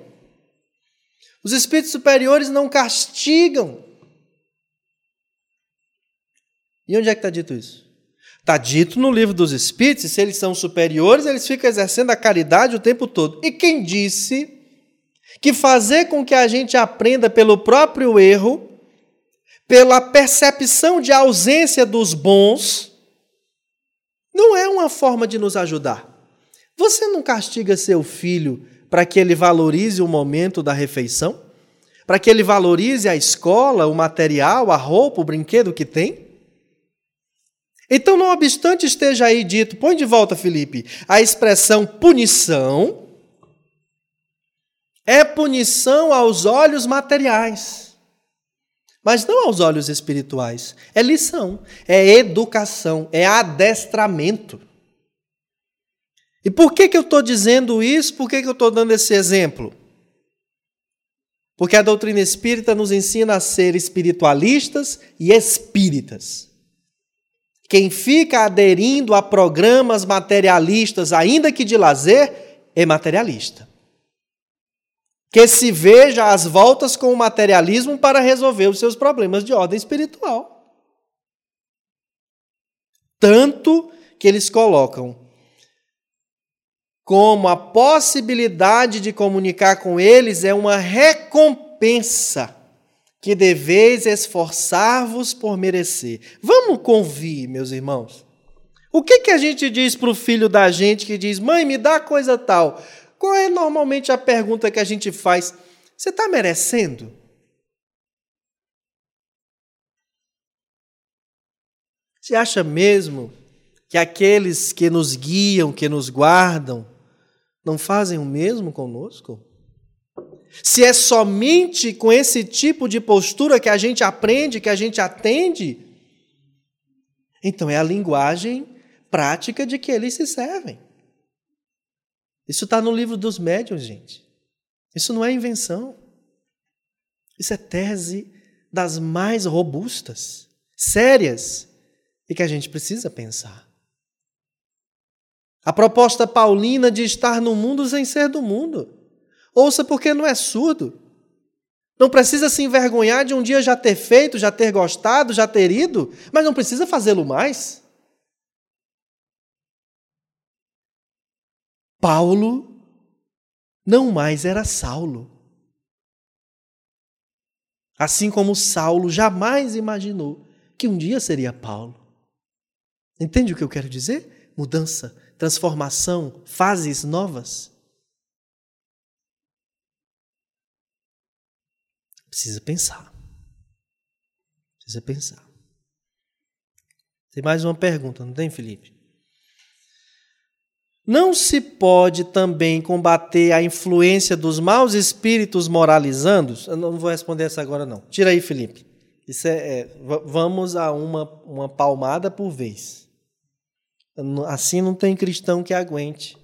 os espíritos superiores não castigam. E onde é que está dito isso? Está dito no livro dos Espíritos, se eles são superiores, eles ficam exercendo a caridade o tempo todo. E quem disse que fazer com que a gente aprenda pelo próprio erro, pela percepção de ausência dos bons, não é uma forma de nos ajudar. Você não castiga seu filho para que ele valorize o momento da refeição? Para que ele valorize a escola, o material, a roupa, o brinquedo que tem? Então, não obstante esteja aí dito, põe de volta, Felipe, a expressão punição é punição aos olhos materiais, mas não aos olhos espirituais. É lição, é educação, é adestramento. E por que, que eu estou dizendo isso? Por que, que eu estou dando esse exemplo? Porque a doutrina espírita nos ensina a ser espiritualistas e espíritas. Quem fica aderindo a programas materialistas, ainda que de lazer, é materialista. Que se veja às voltas com o materialismo para resolver os seus problemas de ordem espiritual. Tanto que eles colocam como a possibilidade de comunicar com eles é uma recompensa que deveis esforçar-vos por merecer. Vamos convir, meus irmãos. O que, que a gente diz para o filho da gente que diz, mãe, me dá coisa tal? Qual é normalmente a pergunta que a gente faz? Você está merecendo? Você acha mesmo que aqueles que nos guiam, que nos guardam, não fazem o mesmo conosco? Se é somente com esse tipo de postura que a gente aprende, que a gente atende, então é a linguagem prática de que eles se servem. Isso está no livro dos médiuns, gente. Isso não é invenção. Isso é tese das mais robustas, sérias e que a gente precisa pensar. A proposta paulina de estar no mundo sem ser do mundo. Ouça porque não é surdo. Não precisa se envergonhar de um dia já ter feito, já ter gostado, já ter ido, mas não precisa fazê-lo mais. Paulo não mais era Saulo. Assim como Saulo jamais imaginou que um dia seria Paulo. Entende o que eu quero dizer? Mudança, transformação, fases novas. Precisa pensar. Precisa pensar. Tem mais uma pergunta, não tem, Felipe? Não se pode também combater a influência dos maus espíritos moralizandos? Eu não vou responder essa agora, não. Tira aí, Felipe. Isso é, é vamos a uma, uma palmada por vez. Assim não tem cristão que aguente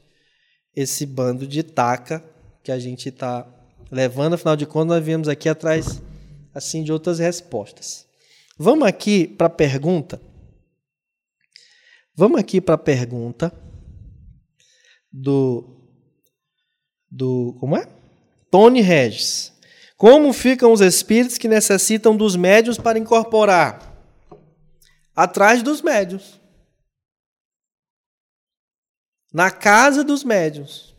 esse bando de taca que a gente está levando. Afinal de contas, nós viemos aqui atrás assim de outras respostas. Vamos aqui para a pergunta. Vamos aqui para a pergunta do do como é? Tony Regis. Como ficam os espíritos que necessitam dos médios para incorporar? Atrás dos médios. Na casa dos médios.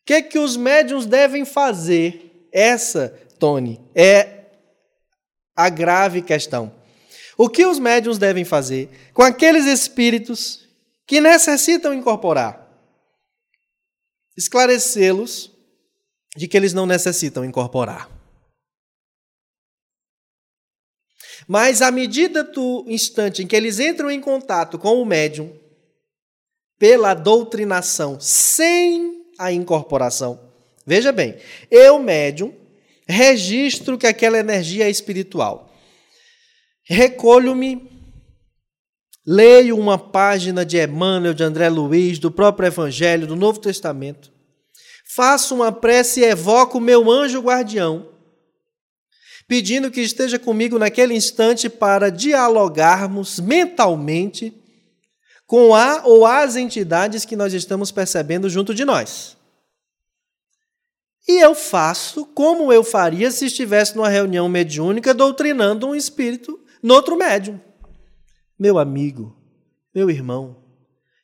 O que, é que os médios devem fazer? Essa, Tony, é a grave questão. O que os médios devem fazer com aqueles espíritos que necessitam incorporar? Esclarecê-los de que eles não necessitam incorporar. Mas à medida do instante em que eles entram em contato com o médium, pela doutrinação, sem a incorporação, veja bem, eu, médium, registro que aquela energia é espiritual. Recolho-me, leio uma página de Emmanuel, de André Luiz, do próprio Evangelho, do Novo Testamento faço uma prece e evoco o meu anjo guardião, pedindo que esteja comigo naquele instante para dialogarmos mentalmente com a ou as entidades que nós estamos percebendo junto de nós. E eu faço como eu faria se estivesse numa reunião mediúnica doutrinando um espírito no outro médium. Meu amigo, meu irmão,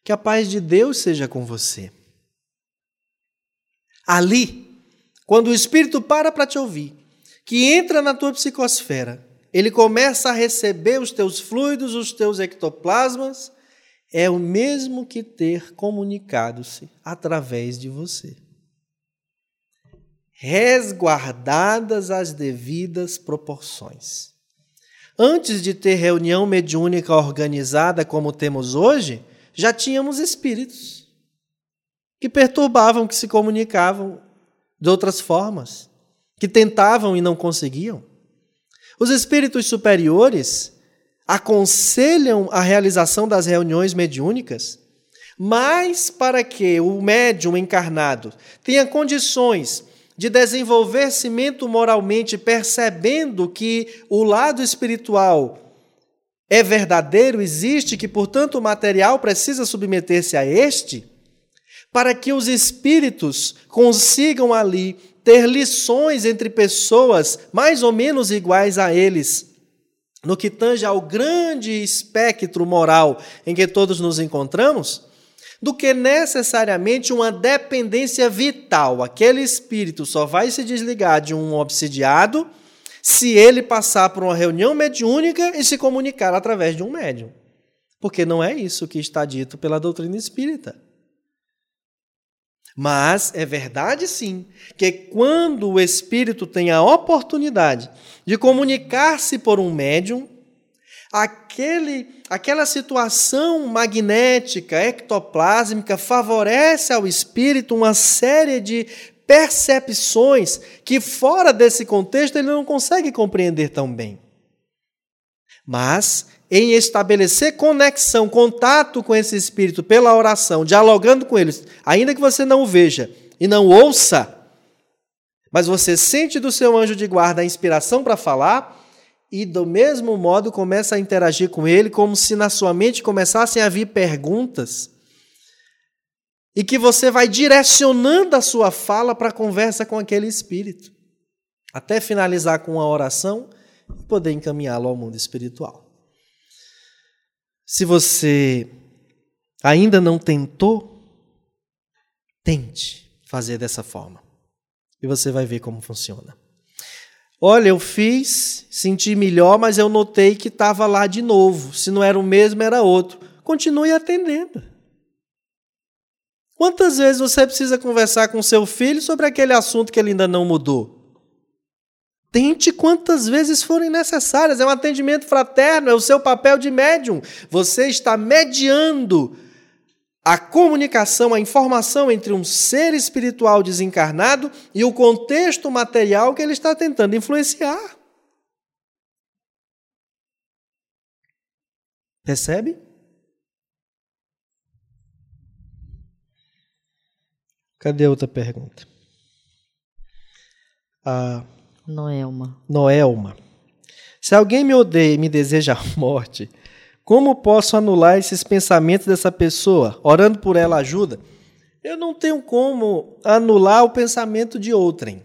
que a paz de Deus seja com você. Ali, quando o espírito para para te ouvir, que entra na tua psicosfera, ele começa a receber os teus fluidos, os teus ectoplasmas, é o mesmo que ter comunicado-se através de você. Resguardadas as devidas proporções. Antes de ter reunião mediúnica organizada como temos hoje, já tínhamos espíritos que perturbavam, que se comunicavam de outras formas, que tentavam e não conseguiam. Os espíritos superiores aconselham a realização das reuniões mediúnicas, mas para que o médium encarnado tenha condições de desenvolver-se moralmente, percebendo que o lado espiritual é verdadeiro, existe, que portanto o material precisa submeter-se a este, para que os espíritos consigam ali ter lições entre pessoas mais ou menos iguais a eles, no que tange ao grande espectro moral em que todos nos encontramos, do que necessariamente uma dependência vital. Aquele espírito só vai se desligar de um obsidiado se ele passar por uma reunião mediúnica e se comunicar através de um médium. Porque não é isso que está dito pela doutrina espírita. Mas é verdade sim que quando o espírito tem a oportunidade de comunicar-se por um médium, aquele, aquela situação magnética, ectoplásmica, favorece ao espírito uma série de percepções que, fora desse contexto, ele não consegue compreender tão bem. Mas em estabelecer conexão, contato com esse espírito pela oração, dialogando com eles, ainda que você não o veja e não ouça, mas você sente do seu anjo de guarda a inspiração para falar e do mesmo modo começa a interagir com ele como se na sua mente começassem a vir perguntas e que você vai direcionando a sua fala para a conversa com aquele espírito, até finalizar com uma oração e poder encaminhá-lo ao mundo espiritual. Se você ainda não tentou, tente fazer dessa forma. E você vai ver como funciona. Olha, eu fiz, senti melhor, mas eu notei que estava lá de novo. Se não era o mesmo, era outro. Continue atendendo. Quantas vezes você precisa conversar com seu filho sobre aquele assunto que ele ainda não mudou? Tente quantas vezes forem necessárias. É um atendimento fraterno, é o seu papel de médium. Você está mediando a comunicação, a informação entre um ser espiritual desencarnado e o contexto material que ele está tentando influenciar. Percebe? Cadê a outra pergunta? A Noelma. Noelma. Se alguém me odeia e me deseja a morte, como posso anular esses pensamentos dessa pessoa? Orando por ela ajuda? Eu não tenho como anular o pensamento de outrem.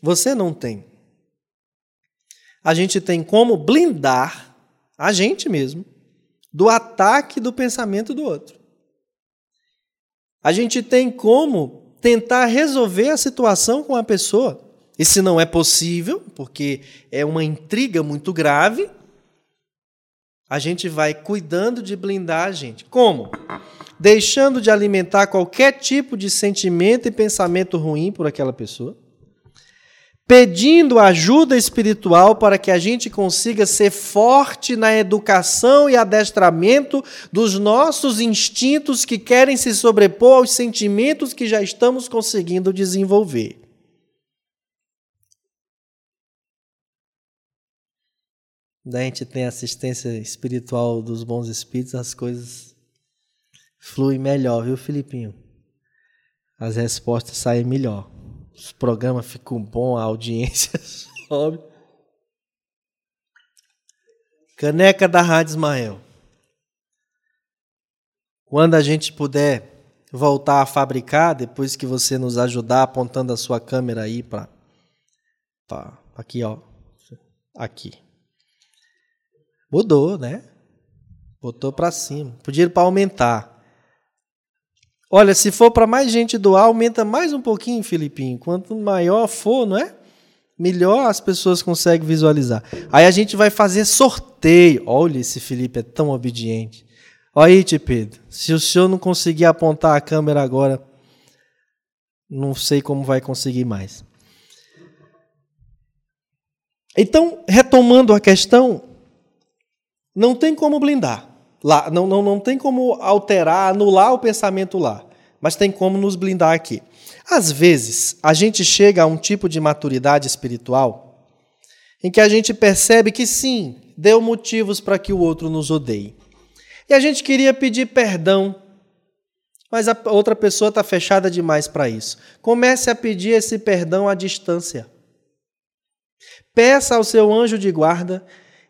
Você não tem. A gente tem como blindar a gente mesmo do ataque do pensamento do outro. A gente tem como tentar resolver a situação com a pessoa. E se não é possível, porque é uma intriga muito grave, a gente vai cuidando de blindar a gente. Como? Deixando de alimentar qualquer tipo de sentimento e pensamento ruim por aquela pessoa. Pedindo ajuda espiritual para que a gente consiga ser forte na educação e adestramento dos nossos instintos que querem se sobrepor aos sentimentos que já estamos conseguindo desenvolver. Daí a gente tem assistência espiritual dos bons espíritos, as coisas fluem melhor, viu, Filipinho? As respostas saem melhor. Os programas ficam bons, a audiência sobe. Caneca da Rádio Ismael. Quando a gente puder voltar a fabricar, depois que você nos ajudar apontando a sua câmera aí para aqui, ó. Aqui. Mudou, né? Botou para cima. Podia ir para aumentar. Olha, se for para mais gente doar, aumenta mais um pouquinho, Filipinho. Quanto maior for, não é? Melhor as pessoas conseguem visualizar. Aí a gente vai fazer sorteio. Olha, esse Felipe é tão obediente. Olha aí, tio Pedro. Se o senhor não conseguir apontar a câmera agora, não sei como vai conseguir mais. Então, retomando a questão, não tem como blindar. Lá, não, não, não tem como alterar, anular o pensamento lá. Mas tem como nos blindar aqui. Às vezes, a gente chega a um tipo de maturidade espiritual em que a gente percebe que sim, deu motivos para que o outro nos odeie. E a gente queria pedir perdão, mas a outra pessoa está fechada demais para isso. Comece a pedir esse perdão à distância. Peça ao seu anjo de guarda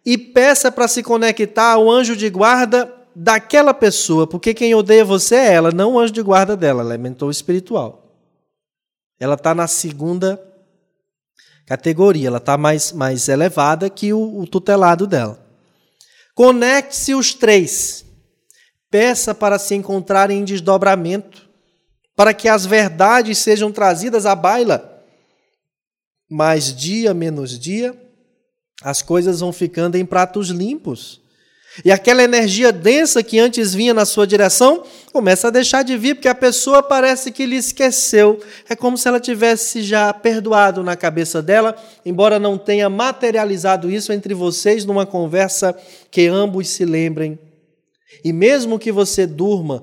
e peça para se conectar ao anjo de guarda daquela pessoa, porque quem odeia você é ela, não o anjo de guarda dela, ela é mentor espiritual. Ela está na segunda categoria, ela está mais, mais elevada que o, o tutelado dela. Conecte-se os três. Peça para se encontrarem em desdobramento, para que as verdades sejam trazidas à baila. Mais dia menos dia, as coisas vão ficando em pratos limpos. E aquela energia densa que antes vinha na sua direção começa a deixar de vir, porque a pessoa parece que lhe esqueceu. É como se ela tivesse já perdoado na cabeça dela, embora não tenha materializado isso entre vocês numa conversa que ambos se lembrem. E mesmo que você durma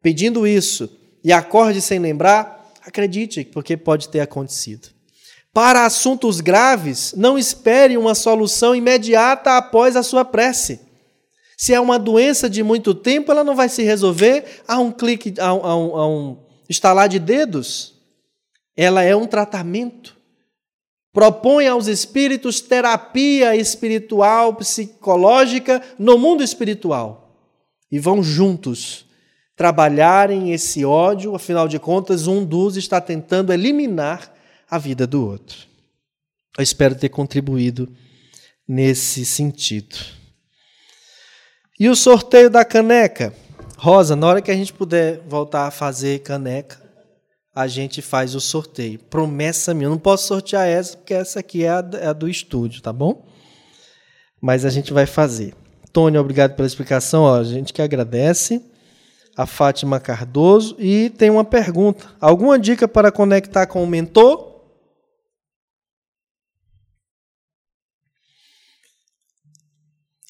pedindo isso e acorde sem lembrar, acredite, porque pode ter acontecido. Para assuntos graves, não espere uma solução imediata após a sua prece. Se é uma doença de muito tempo, ela não vai se resolver a um clique, a um, a um, a um estalar de dedos. Ela é um tratamento. Propõe aos espíritos terapia espiritual, psicológica no mundo espiritual. E vão juntos trabalharem esse ódio, afinal de contas, um dos está tentando eliminar a vida do outro. Eu espero ter contribuído nesse sentido. E o sorteio da caneca? Rosa, na hora que a gente puder voltar a fazer caneca, a gente faz o sorteio. Promessa minha. Eu não posso sortear essa, porque essa aqui é a, é do estúdio, tá bom? Mas a gente vai fazer. Tônia, obrigado pela explicação. Ó, a gente que agradece a Fátima Cardoso. E tem uma pergunta: alguma dica para conectar com o mentor?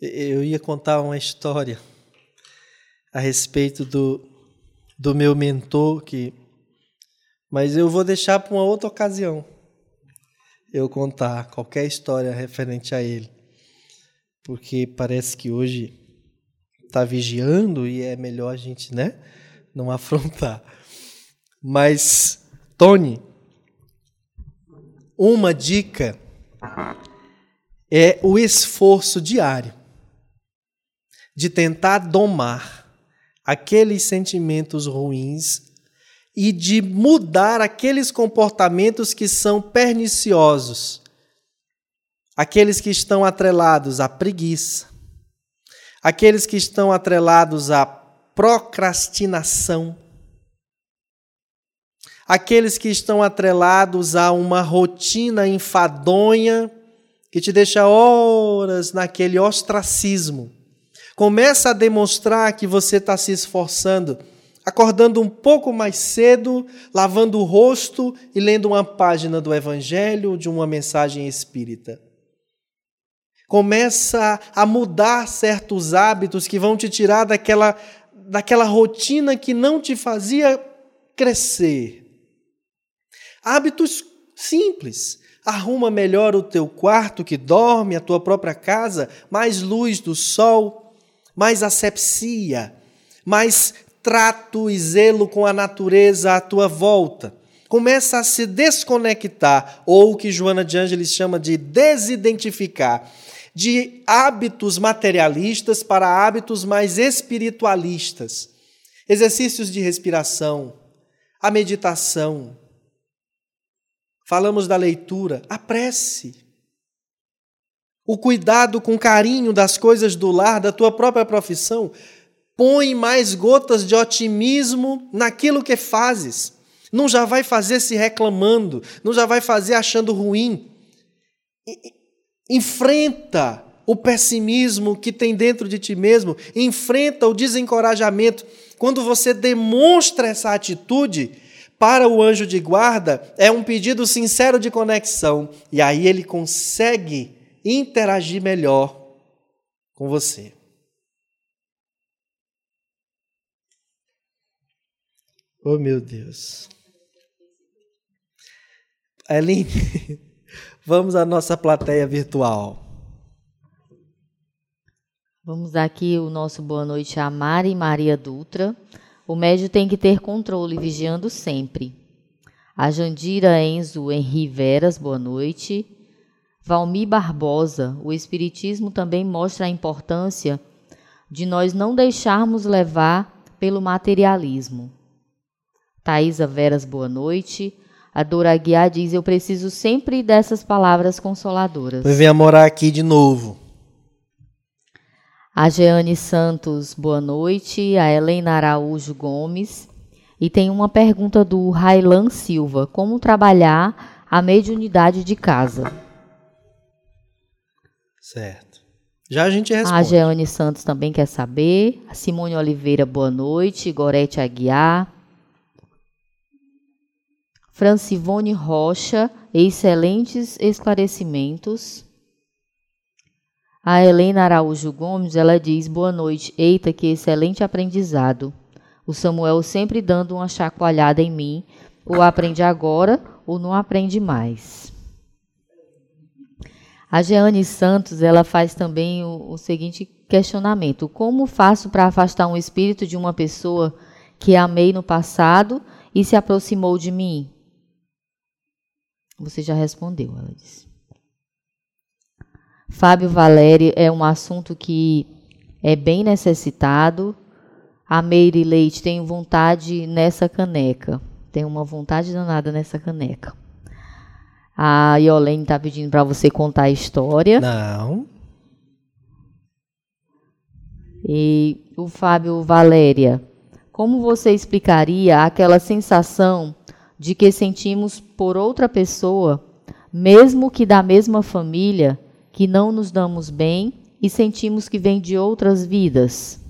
Eu ia contar uma história a respeito do, do meu mentor que mas eu vou deixar para uma outra ocasião eu contar qualquer história referente a ele. Porque parece que hoje está vigiando e é melhor a gente, né, não afrontar. Mas Tony, uma dica é o esforço diário de tentar domar aqueles sentimentos ruins e de mudar aqueles comportamentos que são perniciosos, aqueles que estão atrelados à preguiça, aqueles que estão atrelados à procrastinação, aqueles que estão atrelados a uma rotina enfadonha que te deixa horas naquele ostracismo. Começa a demonstrar que você está se esforçando acordando um pouco mais cedo, lavando o rosto e lendo uma página do Evangelho de uma mensagem espírita. Começa a mudar certos hábitos que vão te tirar daquela, daquela rotina que não te fazia crescer. Hábitos simples. Arruma melhor o teu quarto que dorme, a tua própria casa, mais luz do sol, mais asepsia, mais trato e zelo com a natureza à tua volta. Começa a se desconectar, ou o que Joana de Ângeles chama de desidentificar, de hábitos materialistas para hábitos mais espiritualistas. Exercícios de respiração, a meditação. Falamos da leitura, a prece. O cuidado com carinho das coisas do lar, da tua própria profissão. Põe mais gotas de otimismo naquilo que fazes. Não já vai fazer se reclamando, não já vai fazer achando ruim. Enfrenta o pessimismo que tem dentro de ti mesmo, enfrenta o desencorajamento. Quando você demonstra essa atitude, para o anjo de guarda, é um pedido sincero de conexão. E aí ele consegue interagir melhor com você. Oh, meu Deus. Aline, vamos à nossa plateia virtual. Vamos aqui o nosso boa noite a Mari Maria Dutra. O médio tem que ter controle, vigiando sempre. A Jandira Enzo Henri Veras, boa noite. Valmi Barbosa, o Espiritismo também mostra a importância de nós não deixarmos levar pelo materialismo. Thaisa Veras, boa noite. A Dora Aguiar diz: Eu preciso sempre dessas palavras consoladoras. Venha morar aqui de novo. A Jeane Santos, boa noite. A Helena Araújo Gomes. E tem uma pergunta do Railan Silva: Como trabalhar a mediunidade de casa? Certo. Já a gente responde. A Jeane Santos também quer saber. A Simone Oliveira, boa noite. Gorete Aguiar. Francivone Rocha, excelentes esclarecimentos. A Helena Araújo Gomes, ela diz: Boa noite, eita, que excelente aprendizado. O Samuel sempre dando uma chacoalhada em mim, ou aprende agora ou não aprende mais. A Jeane Santos, ela faz também o, o seguinte questionamento: Como faço para afastar um espírito de uma pessoa que amei no passado e se aproximou de mim? Você já respondeu, ela disse. Fábio Valério é um assunto que é bem necessitado. A Meire Leite tem vontade nessa caneca. Tem uma vontade danada nessa caneca. A Iolene está pedindo para você contar a história. Não. E o Fábio Valéria, como você explicaria aquela sensação de que sentimos por outra pessoa, mesmo que da mesma família, que não nos damos bem e sentimos que vem de outras vidas.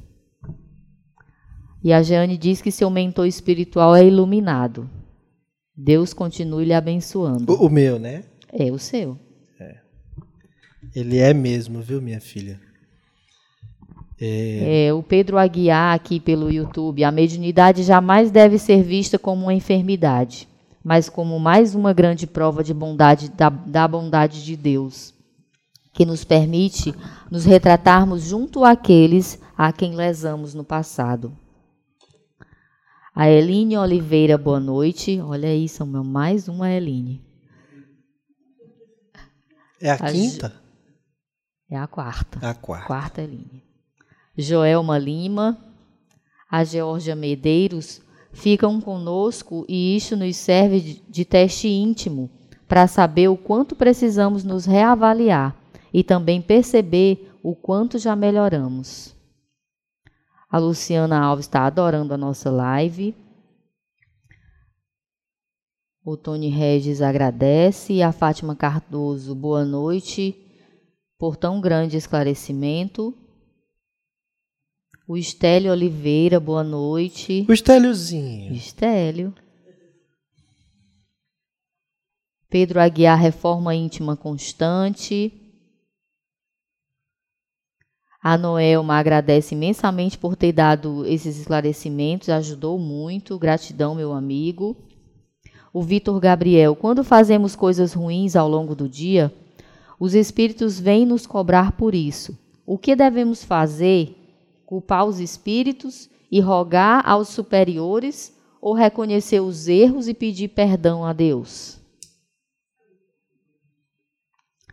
E a Jeane diz que seu mentor espiritual é iluminado. Deus continue lhe abençoando. O, o meu, né? É o seu. É. Ele é mesmo, viu, minha filha? É... É, o Pedro Aguiar aqui pelo YouTube, a mediunidade jamais deve ser vista como uma enfermidade, mas como mais uma grande prova de bondade da, da bondade de Deus, que nos permite nos retratarmos junto àqueles a quem lesamos no passado. A Eline Oliveira, boa noite. Olha aí, Samuel, mais uma Eline. É a, a quinta? É a quarta. A quarta. Quarta Eline. Joelma Lima, a Georgia Medeiros, ficam conosco e isso nos serve de teste íntimo para saber o quanto precisamos nos reavaliar e também perceber o quanto já melhoramos. A Luciana Alves está adorando a nossa live. O Tony Regis agradece. E a Fátima Cardoso, boa noite por tão grande esclarecimento. O Estélio Oliveira, boa noite. O Estéliozinho. Estélio. Pedro Aguiar, reforma íntima constante. A Noelma agradece imensamente por ter dado esses esclarecimentos, ajudou muito. Gratidão, meu amigo. O Vitor Gabriel, quando fazemos coisas ruins ao longo do dia, os espíritos vêm nos cobrar por isso. O que devemos fazer? Culpar os espíritos e rogar aos superiores ou reconhecer os erros e pedir perdão a Deus?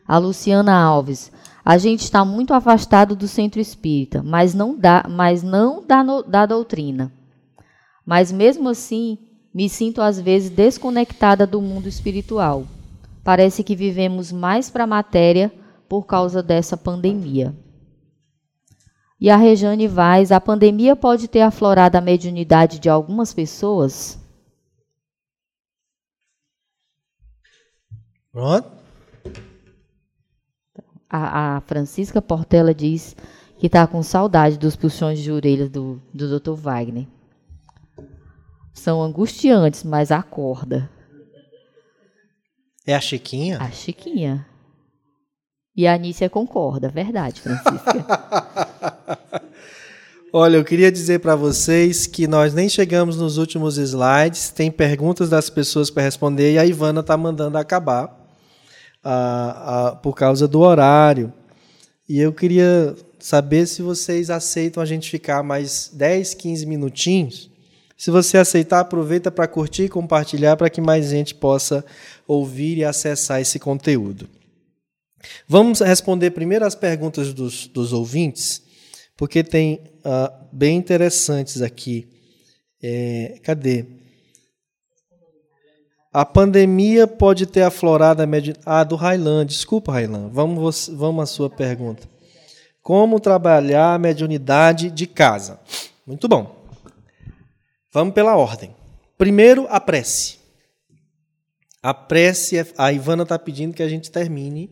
A Luciana Alves, a gente está muito afastado do centro espírita, mas não, dá, mas não da, da doutrina. Mas mesmo assim, me sinto às vezes desconectada do mundo espiritual. Parece que vivemos mais para a matéria por causa dessa pandemia. E a Rejane Vaz, a pandemia pode ter aflorado a mediunidade de algumas pessoas? Pronto a, a Francisca Portela diz que está com saudade dos puxões de orelha do, do Dr. Wagner. São angustiantes, mas acorda. É a Chiquinha? A Chiquinha. E a Anícia concorda, verdade, Francisca. Olha, eu queria dizer para vocês que nós nem chegamos nos últimos slides, tem perguntas das pessoas para responder e a Ivana está mandando acabar a, a, por causa do horário. E eu queria saber se vocês aceitam a gente ficar mais 10, 15 minutinhos. Se você aceitar, aproveita para curtir e compartilhar para que mais gente possa ouvir e acessar esse conteúdo. Vamos responder primeiro as perguntas dos, dos ouvintes, porque tem uh, bem interessantes aqui. É, cadê? A pandemia pode ter aflorado a média. Ah, do Railan. Desculpa, Railan. Vamos, vamos à sua pergunta. Como trabalhar a mediunidade de casa? Muito bom. Vamos pela ordem. Primeiro, a prece. A prece, é, a Ivana está pedindo que a gente termine,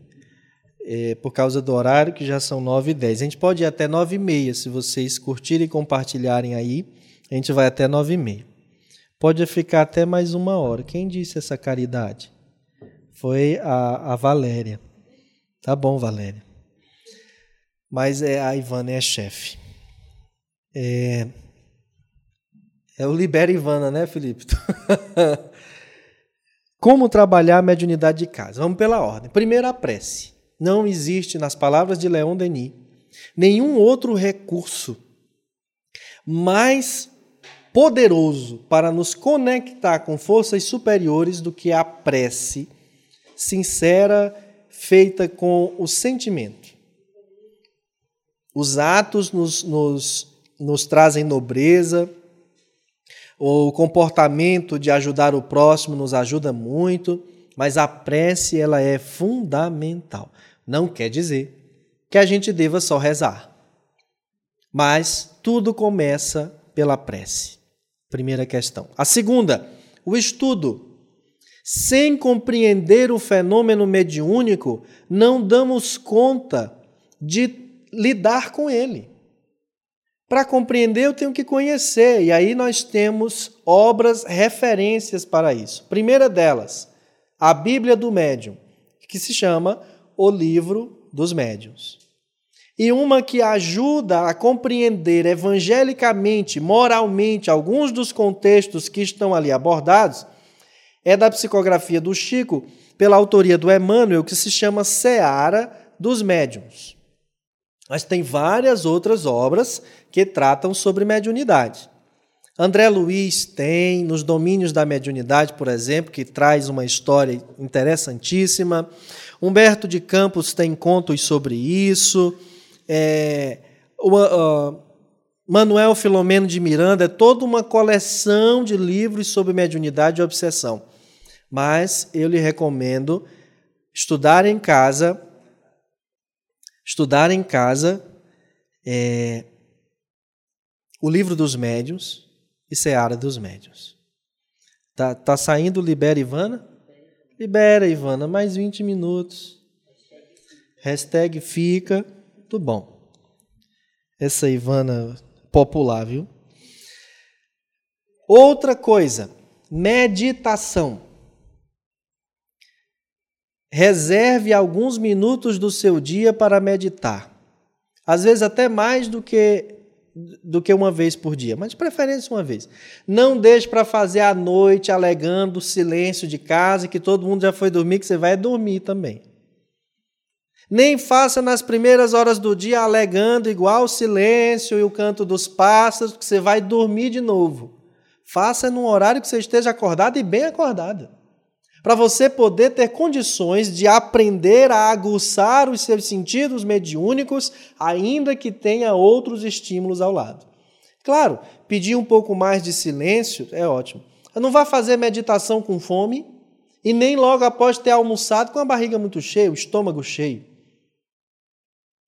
é, por causa do horário, que já são 9 e 10. A gente pode ir até 9 e meia, se vocês curtirem e compartilharem aí. A gente vai até 9 e meia. Pode ficar até mais uma hora. Quem disse essa caridade? Foi a, a Valéria. Tá bom, Valéria. Mas é a Ivana é chefe. É, é o Libera Ivana, né, Felipe? Como trabalhar a mediunidade de casa? Vamos pela ordem. Primeiro, a prece. Não existe, nas palavras de Leon Denis, nenhum outro recurso mais poderoso para nos conectar com forças superiores do que a prece sincera, feita com o sentimento. Os atos nos, nos, nos trazem nobreza, o comportamento de ajudar o próximo nos ajuda muito, mas a prece ela é fundamental. Não quer dizer que a gente deva só rezar, mas tudo começa pela prece. Primeira questão. A segunda, o estudo. Sem compreender o fenômeno mediúnico, não damos conta de lidar com ele. Para compreender, eu tenho que conhecer, e aí nós temos obras, referências para isso. Primeira delas, a Bíblia do Médium, que se chama O Livro dos Médiuns. E uma que ajuda a compreender evangelicamente, moralmente, alguns dos contextos que estão ali abordados, é da psicografia do Chico, pela autoria do Emmanuel, que se chama Seara dos Médiuns. Mas tem várias outras obras que tratam sobre mediunidade. André Luiz tem, nos domínios da mediunidade, por exemplo, que traz uma história interessantíssima. Humberto de Campos tem contos sobre isso. É, o, uh, Manuel Filomeno de Miranda é toda uma coleção de livros sobre mediunidade e obsessão. Mas eu lhe recomendo estudar em casa, estudar em casa é, o livro dos médiuns, e Seara dos Médios. Tá, tá saindo Libera Ivana? Libera Ivana, mais 20 minutos. Hashtag fica. Tudo bom. Essa Ivana popular, viu? Outra coisa, meditação. Reserve alguns minutos do seu dia para meditar. Às vezes até mais do que do que uma vez por dia, mas de preferência uma vez. Não deixe para fazer à noite alegando o silêncio de casa, que todo mundo já foi dormir, que você vai dormir também. Nem faça nas primeiras horas do dia alegando igual o silêncio e o canto dos pássaros, que você vai dormir de novo. Faça num horário que você esteja acordado e bem acordado para você poder ter condições de aprender a aguçar os seus sentidos mediúnicos, ainda que tenha outros estímulos ao lado. Claro, pedir um pouco mais de silêncio é ótimo. Não vá fazer meditação com fome e nem logo após ter almoçado com a barriga muito cheia, o estômago cheio.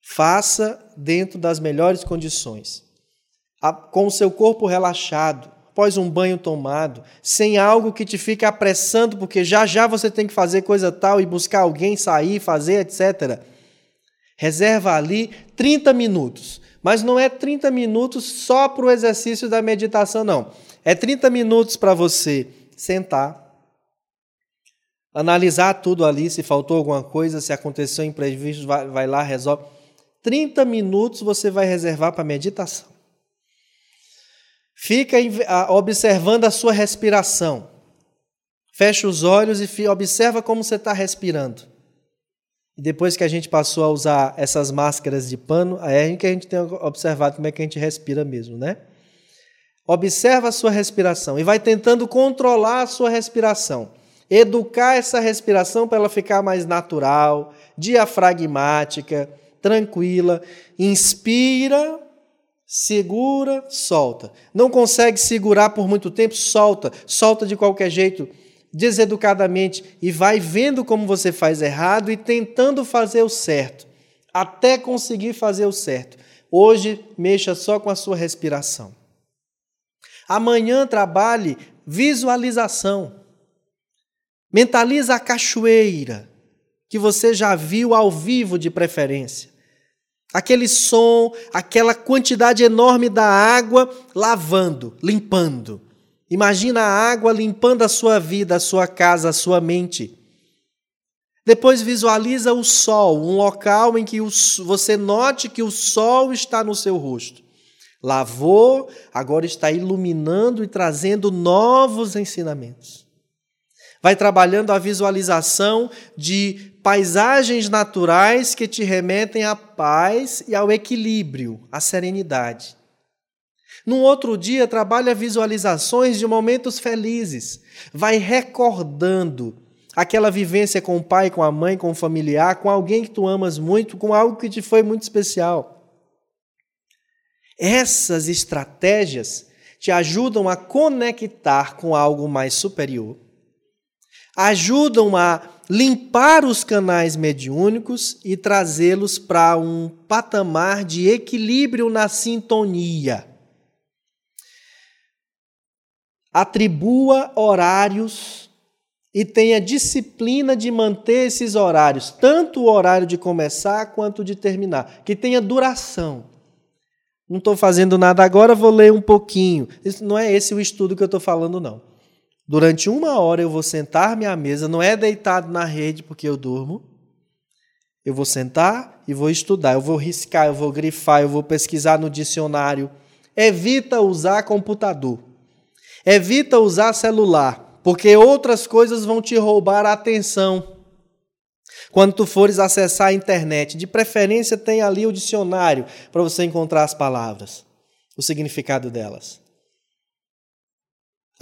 Faça dentro das melhores condições, com o seu corpo relaxado, após um banho tomado, sem algo que te fique apressando, porque já já você tem que fazer coisa tal e buscar alguém, sair, fazer, etc. Reserva ali 30 minutos. Mas não é 30 minutos só para o exercício da meditação, não. É 30 minutos para você sentar, analisar tudo ali, se faltou alguma coisa, se aconteceu imprevisto, vai, vai lá, resolve. 30 minutos você vai reservar para meditação. Fica observando a sua respiração. Fecha os olhos e observa como você está respirando. E depois que a gente passou a usar essas máscaras de pano, aí é que a gente tem observado como é que a gente respira mesmo, né? Observa a sua respiração e vai tentando controlar a sua respiração. Educar essa respiração para ela ficar mais natural, diafragmática, tranquila. Inspira Segura, solta. Não consegue segurar por muito tempo, solta. Solta de qualquer jeito, deseducadamente, e vai vendo como você faz errado e tentando fazer o certo, até conseguir fazer o certo. Hoje, mexa só com a sua respiração. Amanhã, trabalhe visualização. Mentaliza a cachoeira, que você já viu ao vivo de preferência. Aquele som, aquela quantidade enorme da água lavando, limpando. Imagina a água limpando a sua vida, a sua casa, a sua mente. Depois visualiza o sol, um local em que você note que o sol está no seu rosto. Lavou, agora está iluminando e trazendo novos ensinamentos. Vai trabalhando a visualização de paisagens naturais que te remetem à paz e ao equilíbrio, à serenidade. Num outro dia, trabalha visualizações de momentos felizes. Vai recordando aquela vivência com o pai, com a mãe, com o familiar, com alguém que tu amas muito, com algo que te foi muito especial. Essas estratégias te ajudam a conectar com algo mais superior, ajudam a limpar os canais mediúnicos e trazê-los para um patamar de equilíbrio na sintonia. Atribua horários e tenha disciplina de manter esses horários, tanto o horário de começar quanto de terminar, que tenha duração. Não estou fazendo nada agora, vou ler um pouquinho. Isso não é esse o estudo que eu estou falando, não. Durante uma hora eu vou sentar-me à mesa, não é deitado na rede porque eu durmo. Eu vou sentar e vou estudar, eu vou riscar, eu vou grifar, eu vou pesquisar no dicionário. Evita usar computador. Evita usar celular, porque outras coisas vão te roubar a atenção. Quando tu fores acessar a internet, de preferência tem ali o dicionário para você encontrar as palavras, o significado delas.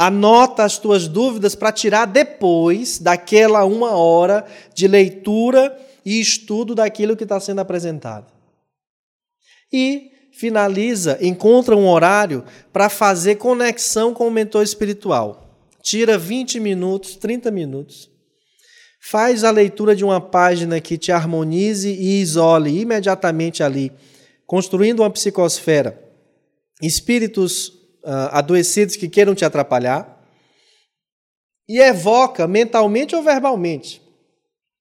Anota as tuas dúvidas para tirar depois daquela uma hora de leitura e estudo daquilo que está sendo apresentado. E finaliza, encontra um horário para fazer conexão com o mentor espiritual. Tira 20 minutos, 30 minutos. Faz a leitura de uma página que te harmonize e isole imediatamente ali, construindo uma psicosfera. Espíritos adoecidos que queiram te atrapalhar. E evoca mentalmente ou verbalmente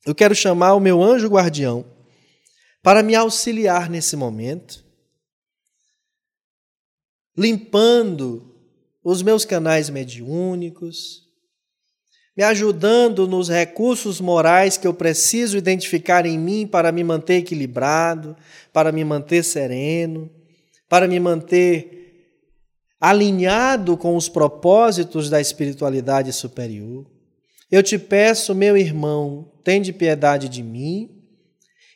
eu quero chamar o meu anjo guardião para me auxiliar nesse momento, limpando os meus canais mediúnicos, me ajudando nos recursos morais que eu preciso identificar em mim para me manter equilibrado, para me manter sereno, para me manter alinhado com os propósitos da espiritualidade superior. Eu te peço, meu irmão, tende piedade de mim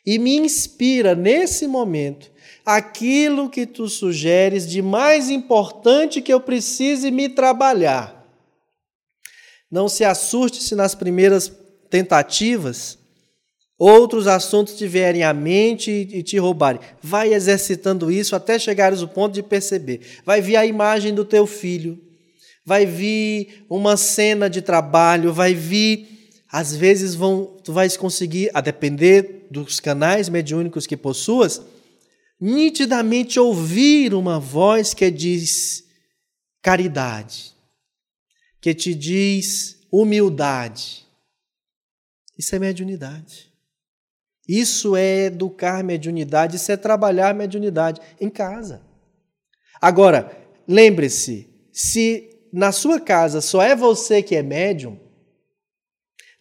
e me inspira nesse momento aquilo que tu sugeres de mais importante que eu precise me trabalhar. Não se assuste se nas primeiras tentativas outros assuntos te vierem à mente e te roubarem. Vai exercitando isso até chegares ao ponto de perceber. Vai vir a imagem do teu filho, vai vir uma cena de trabalho, vai vir, às vezes vão, tu vais conseguir, a depender dos canais mediúnicos que possuas, nitidamente ouvir uma voz que diz caridade, que te diz humildade. Isso é mediunidade. Isso é educar mediunidade, isso é trabalhar mediunidade em casa. Agora, lembre-se, se na sua casa só é você que é médium,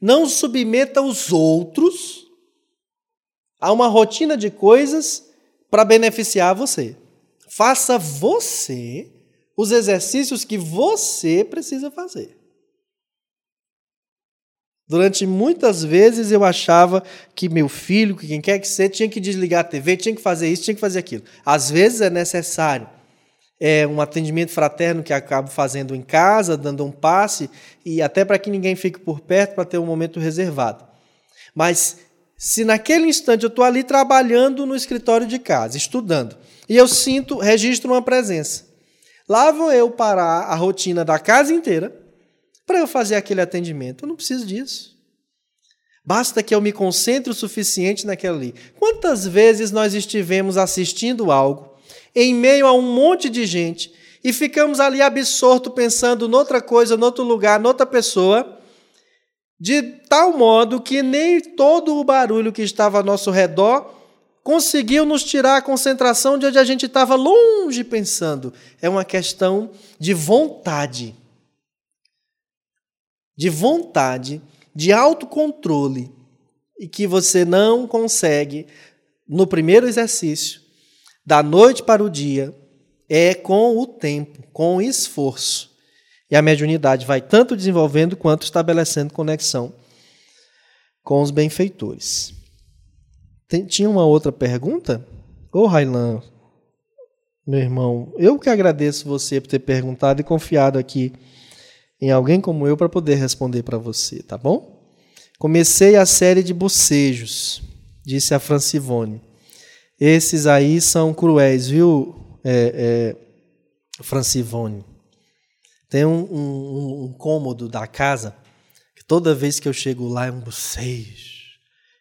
não submeta os outros a uma rotina de coisas para beneficiar você. Faça você os exercícios que você precisa fazer. Durante muitas vezes eu achava que meu filho, que quem quer que seja, tinha que desligar a TV, tinha que fazer isso, tinha que fazer aquilo. Às vezes é necessário é um atendimento fraterno que acabo fazendo em casa, dando um passe, e até para que ninguém fique por perto, para ter um momento reservado. Mas se naquele instante eu estou ali trabalhando no escritório de casa, estudando, e eu sinto, registro uma presença, lá vou eu parar a rotina da casa inteira para eu fazer aquele atendimento. Eu não preciso disso. Basta que eu me concentre o suficiente naquilo ali. Quantas vezes nós estivemos assistindo algo em meio a um monte de gente e ficamos ali absorto pensando noutra coisa, noutro lugar, noutra pessoa, de tal modo que nem todo o barulho que estava ao nosso redor conseguiu nos tirar a concentração de onde a gente estava longe pensando. É uma questão de vontade. De vontade, de autocontrole, e que você não consegue no primeiro exercício da noite para o dia, é com o tempo, com o esforço. E a mediunidade vai tanto desenvolvendo quanto estabelecendo conexão com os benfeitores. Tem, tinha uma outra pergunta? Ô, oh, Railan, meu irmão, eu que agradeço você por ter perguntado e confiado aqui em alguém como eu para poder responder para você, tá bom? Comecei a série de bocejos, disse a Francivone. Esses aí são cruéis, viu, é, é, Francivone? Tem um, um, um, cômodo da casa que toda vez que eu chego lá é um bocejo.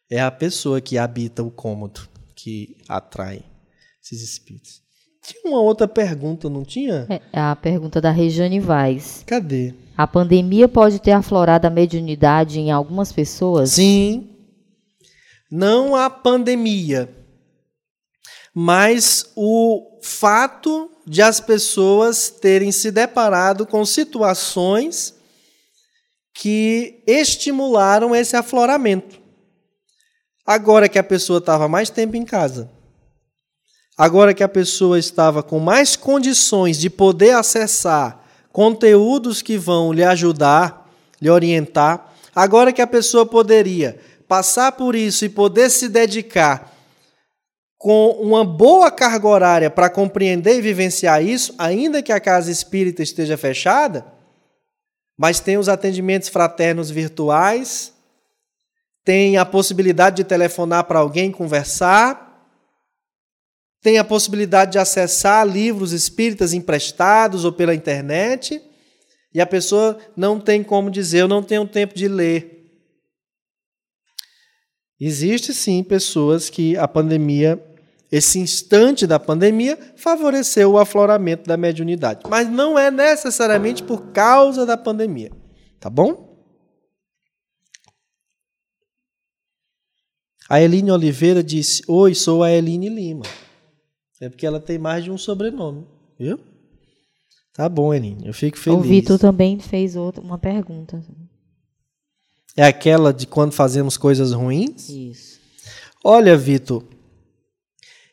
É a pessoa que habita o cômodo que atrai esses espíritos. Tinha uma outra pergunta, não tinha? É a pergunta da Regiane Vaz. Cadê? A pandemia pode ter aflorado a mediunidade em algumas pessoas? Sim. Não a pandemia, mas o fato de as pessoas terem se deparado com situações que estimularam esse afloramento. Agora que a pessoa estava mais tempo em casa, agora que a pessoa estava com mais condições de poder acessar conteúdos que vão lhe ajudar, lhe orientar, agora que a pessoa poderia passar por isso e poder se dedicar com uma boa carga horária para compreender e vivenciar isso, ainda que a casa espírita esteja fechada, mas tem os atendimentos fraternos virtuais, tem a possibilidade de telefonar para alguém conversar, tem a possibilidade de acessar livros espíritas emprestados ou pela internet, e a pessoa não tem como dizer, eu não tenho tempo de ler. Existe sim pessoas que a pandemia, esse instante da pandemia, favoreceu o afloramento da mediunidade. Mas não é necessariamente por causa da pandemia. Tá bom? A Eline Oliveira disse: Oi, sou a Eline Lima. É porque ela tem mais de um sobrenome, viu? Tá bom, Eline. Eu fico feliz. O Vitor também fez outra, uma pergunta. É aquela de quando fazemos coisas ruins? Isso. Olha, Vitor,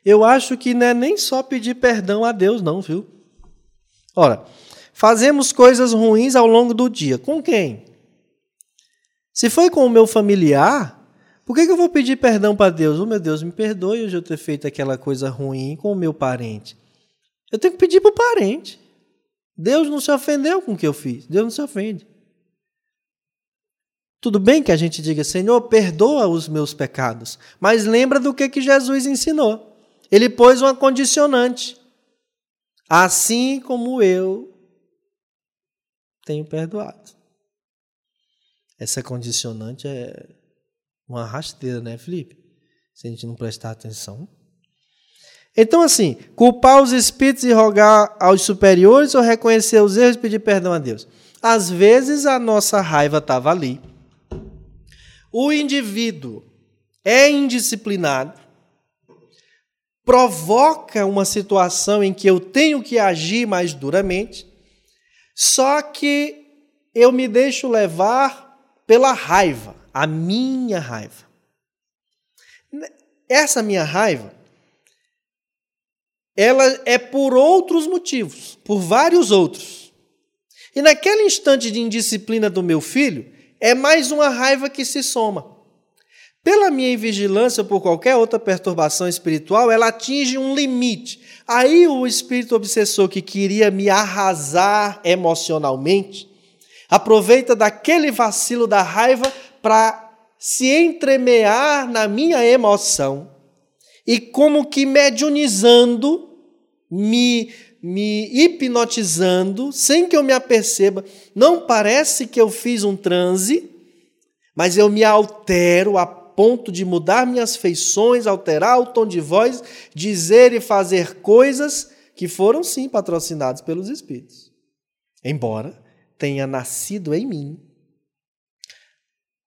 eu acho que não é nem só pedir perdão a Deus, não, viu? Ora, fazemos coisas ruins ao longo do dia. Com quem? Se foi com o meu familiar, por que, que eu vou pedir perdão para Deus? Oh, meu Deus, me perdoe hoje eu ter feito aquela coisa ruim com o meu parente. Eu tenho que pedir para o parente. Deus não se ofendeu com o que eu fiz. Deus não se ofende. Tudo bem que a gente diga, Senhor, perdoa os meus pecados, mas lembra do que, que Jesus ensinou. Ele pôs uma condicionante. Assim como eu tenho perdoado. Essa condicionante é uma rasteira, né, Felipe? Se a gente não prestar atenção. Então, assim, culpar os espíritos e rogar aos superiores ou reconhecer os erros e pedir perdão a Deus? Às vezes a nossa raiva estava ali o indivíduo é indisciplinado, provoca uma situação em que eu tenho que agir mais duramente, só que eu me deixo levar pela raiva, a minha raiva. Essa minha raiva, ela é por outros motivos, por vários outros. E naquele instante de indisciplina do meu filho, é mais uma raiva que se soma. Pela minha invigilância ou por qualquer outra perturbação espiritual, ela atinge um limite. Aí o espírito obsessor que queria me arrasar emocionalmente, aproveita daquele vacilo da raiva para se entremear na minha emoção e como que mediunizando, me me hipnotizando, sem que eu me aperceba. Não parece que eu fiz um transe, mas eu me altero a ponto de mudar minhas feições, alterar o tom de voz, dizer e fazer coisas que foram sim patrocinadas pelos espíritos. Embora tenha nascido em mim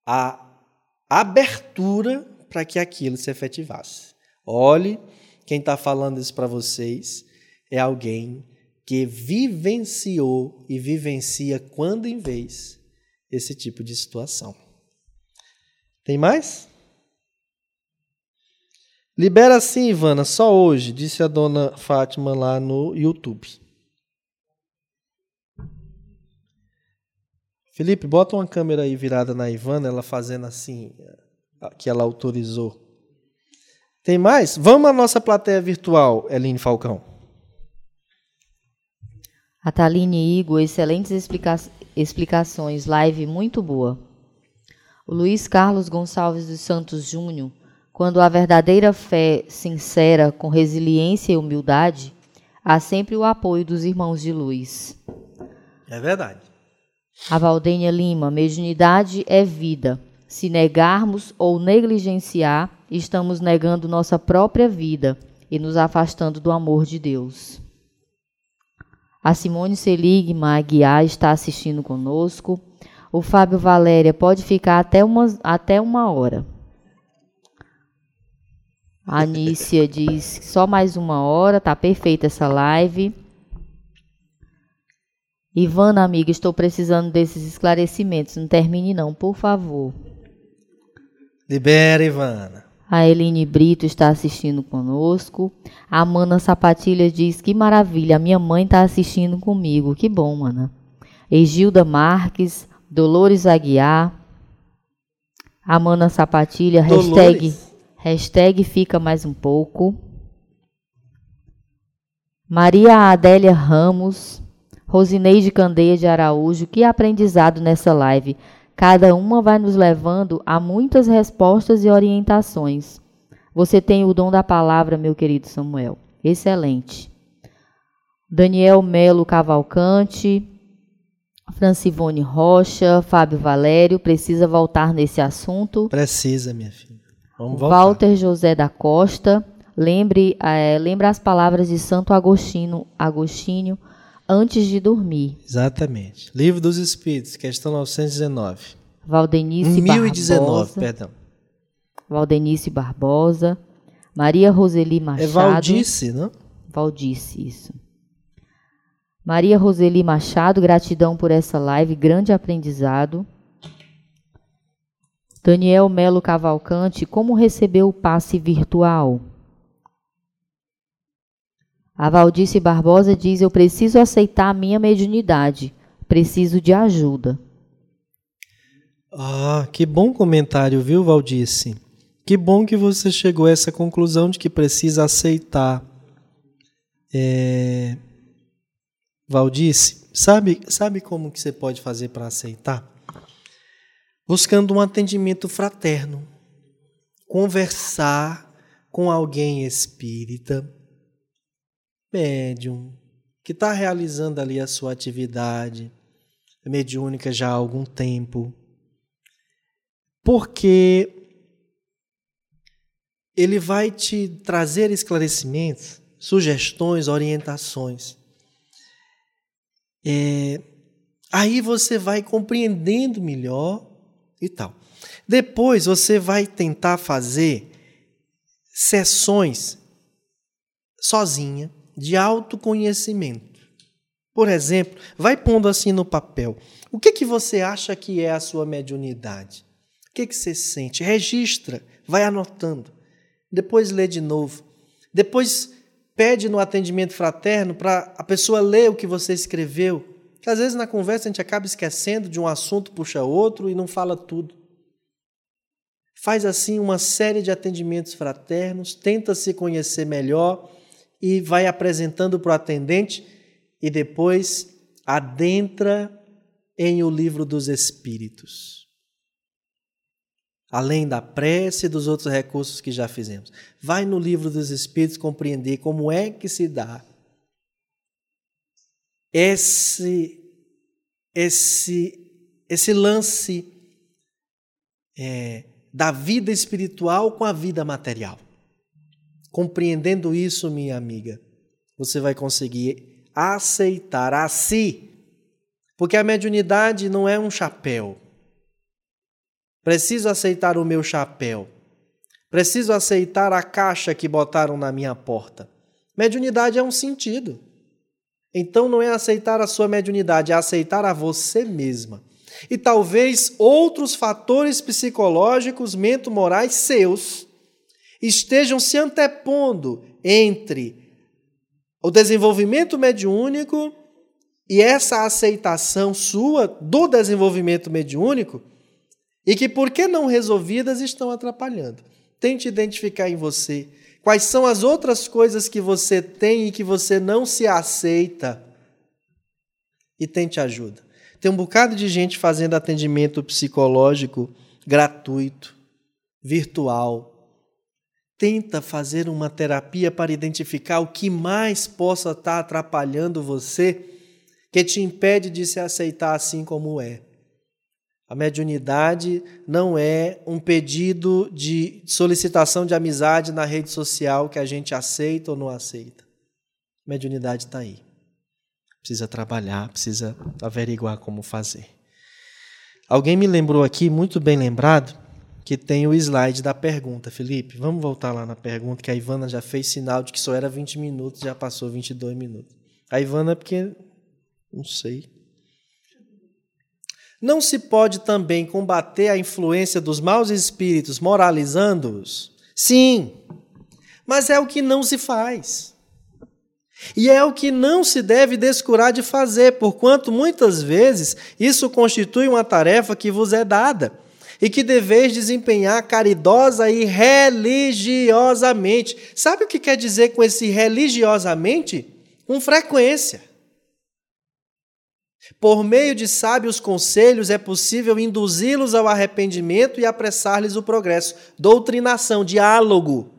a abertura para que aquilo se efetivasse. Olhe, quem está falando isso para vocês é alguém que vivenciou e vivencia quando em vez esse tipo de situação. Tem mais? Libera sim, Ivana, só hoje, disse a dona Fátima lá no YouTube. Felipe, bota uma câmera aí virada na Ivana, ela fazendo assim, que ela autorizou. Tem mais? Vamos à nossa plateia virtual, Eline Falcão. A Taline Igor, excelentes explica explicações, live muito boa. O Luiz Carlos Gonçalves dos Santos Júnior, quando a verdadeira fé sincera, com resiliência e humildade, há sempre o apoio dos irmãos de luz. É verdade. A Valdênia Lima, mediunidade é vida. Se negarmos ou negligenciar, estamos negando nossa própria vida e nos afastando do amor de Deus. A Simone Seligma Aguiar está assistindo conosco. O Fábio Valéria pode ficar até uma, até uma hora. A Anícia diz só mais uma hora, tá perfeita essa live. Ivana, amiga, estou precisando desses esclarecimentos. Não termine não, por favor. Libera, Ivana. A Eline Brito está assistindo conosco. A Mana Sapatilha diz que maravilha, a minha mãe está assistindo comigo. Que bom, mana. Egilda Marques, Dolores Aguiar. A Mana Sapatilha, hashtag, hashtag fica mais um pouco. Maria Adélia Ramos, Rosineide Candeia de Araújo, que aprendizado nessa live. Cada uma vai nos levando a muitas respostas e orientações. Você tem o dom da palavra, meu querido Samuel. Excelente. Daniel Melo Cavalcante, Francivone Rocha, Fábio Valério, precisa voltar nesse assunto. Precisa, minha filha. Vamos voltar. Walter José da Costa, lembre, é, lembra as palavras de Santo Agostinho, Agostinho antes de dormir. Exatamente. Livro dos Espíritos, questão 919. Valdenice 1019, Barbosa. perdão. Valdenice Barbosa. Maria Roseli Machado. É Valdice, não? Valdice, isso. Maria Roseli Machado, gratidão por essa live, grande aprendizado. Daniel Melo Cavalcante, como recebeu o passe virtual? A Valdice Barbosa diz: Eu preciso aceitar a minha mediunidade, preciso de ajuda. Ah, que bom comentário, viu, Valdice? Que bom que você chegou a essa conclusão de que precisa aceitar. É... Valdice, sabe, sabe como que você pode fazer para aceitar? Buscando um atendimento fraterno. Conversar com alguém espírita médium, que está realizando ali a sua atividade mediúnica já há algum tempo, porque ele vai te trazer esclarecimentos, sugestões, orientações. É, aí você vai compreendendo melhor e tal. Depois você vai tentar fazer sessões sozinha de autoconhecimento. Por exemplo, vai pondo assim no papel. O que, que você acha que é a sua mediunidade? O que, que você sente? Registra, vai anotando. Depois lê de novo. Depois pede no atendimento fraterno para a pessoa ler o que você escreveu. Que às vezes na conversa a gente acaba esquecendo de um assunto, puxa outro e não fala tudo. Faz assim uma série de atendimentos fraternos, tenta se conhecer melhor e vai apresentando para o atendente e depois adentra em o livro dos Espíritos. Além da prece e dos outros recursos que já fizemos. Vai no livro dos Espíritos compreender como é que se dá esse, esse, esse lance é, da vida espiritual com a vida material. Compreendendo isso, minha amiga, você vai conseguir aceitar a si. Porque a mediunidade não é um chapéu. Preciso aceitar o meu chapéu. Preciso aceitar a caixa que botaram na minha porta. Mediunidade é um sentido. Então não é aceitar a sua mediunidade, é aceitar a você mesma. E talvez outros fatores psicológicos, mento-morais seus estejam se antepondo entre o desenvolvimento mediúnico e essa aceitação sua do desenvolvimento mediúnico e que, por que não resolvidas, estão atrapalhando. Tente identificar em você quais são as outras coisas que você tem e que você não se aceita e tente ajuda. Tem um bocado de gente fazendo atendimento psicológico gratuito, virtual, tenta fazer uma terapia para identificar o que mais possa estar atrapalhando você, que te impede de se aceitar assim como é. A mediunidade não é um pedido de solicitação de amizade na rede social que a gente aceita ou não aceita. A mediunidade está aí. Precisa trabalhar, precisa averiguar como fazer. Alguém me lembrou aqui, muito bem lembrado, que tem o slide da pergunta. Felipe, vamos voltar lá na pergunta, que a Ivana já fez sinal de que só era 20 minutos, já passou 22 minutos. A Ivana, é porque. Não sei. Não se pode também combater a influência dos maus espíritos moralizando-os? Sim, mas é o que não se faz. E é o que não se deve descurar de fazer, porquanto muitas vezes isso constitui uma tarefa que vos é dada e que deveis desempenhar caridosa e religiosamente. Sabe o que quer dizer com esse religiosamente? Com frequência. Por meio de sábios conselhos é possível induzi-los ao arrependimento e apressar-lhes o progresso. Doutrinação, diálogo.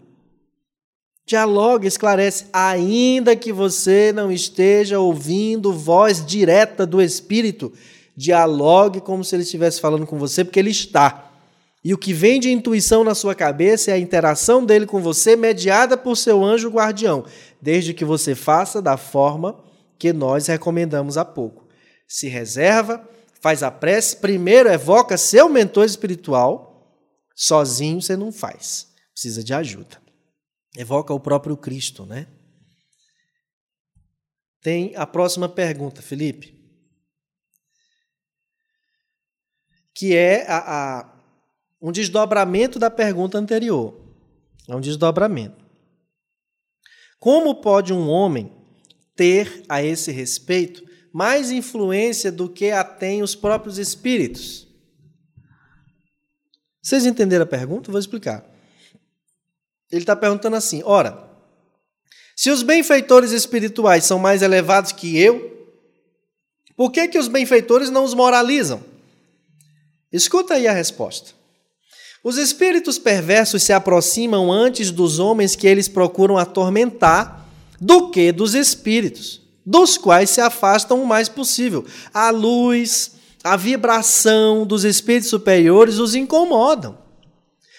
Dialogue, esclarece, ainda que você não esteja ouvindo voz direta do Espírito. Dialogue como se ele estivesse falando com você, porque ele está. E o que vem de intuição na sua cabeça é a interação dele com você, mediada por seu anjo guardião, desde que você faça da forma que nós recomendamos há pouco. Se reserva, faz a prece, primeiro evoca seu mentor espiritual, sozinho você não faz, precisa de ajuda evoca o próprio Cristo, né? Tem a próxima pergunta, Felipe, que é a, a, um desdobramento da pergunta anterior. É um desdobramento. Como pode um homem ter a esse respeito mais influência do que a tem os próprios espíritos? Vocês entenderam a pergunta? Vou explicar. Ele está perguntando assim: ora, se os benfeitores espirituais são mais elevados que eu, por que, que os benfeitores não os moralizam? Escuta aí a resposta. Os espíritos perversos se aproximam antes dos homens que eles procuram atormentar do que dos espíritos, dos quais se afastam o mais possível. A luz, a vibração dos espíritos superiores os incomodam.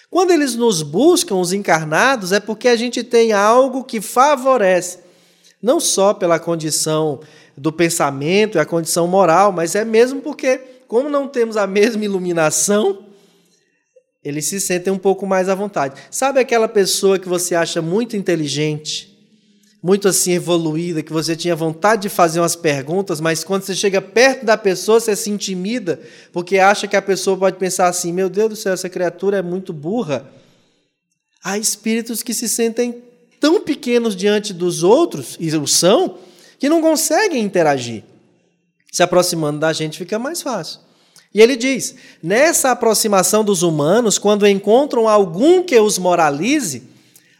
Quando eles nos buscam, os encarnados, é porque a gente tem algo que favorece, não só pela condição do pensamento e a condição moral, mas é mesmo porque, como não temos a mesma iluminação, eles se sentem um pouco mais à vontade. Sabe aquela pessoa que você acha muito inteligente, muito assim evoluída, que você tinha vontade de fazer umas perguntas, mas quando você chega perto da pessoa, você se intimida, porque acha que a pessoa pode pensar assim: meu Deus do céu, essa criatura é muito burra. Há espíritos que se sentem tão pequenos diante dos outros, e o são, que não conseguem interagir. Se aproximando da gente fica mais fácil. E ele diz: nessa aproximação dos humanos, quando encontram algum que os moralize,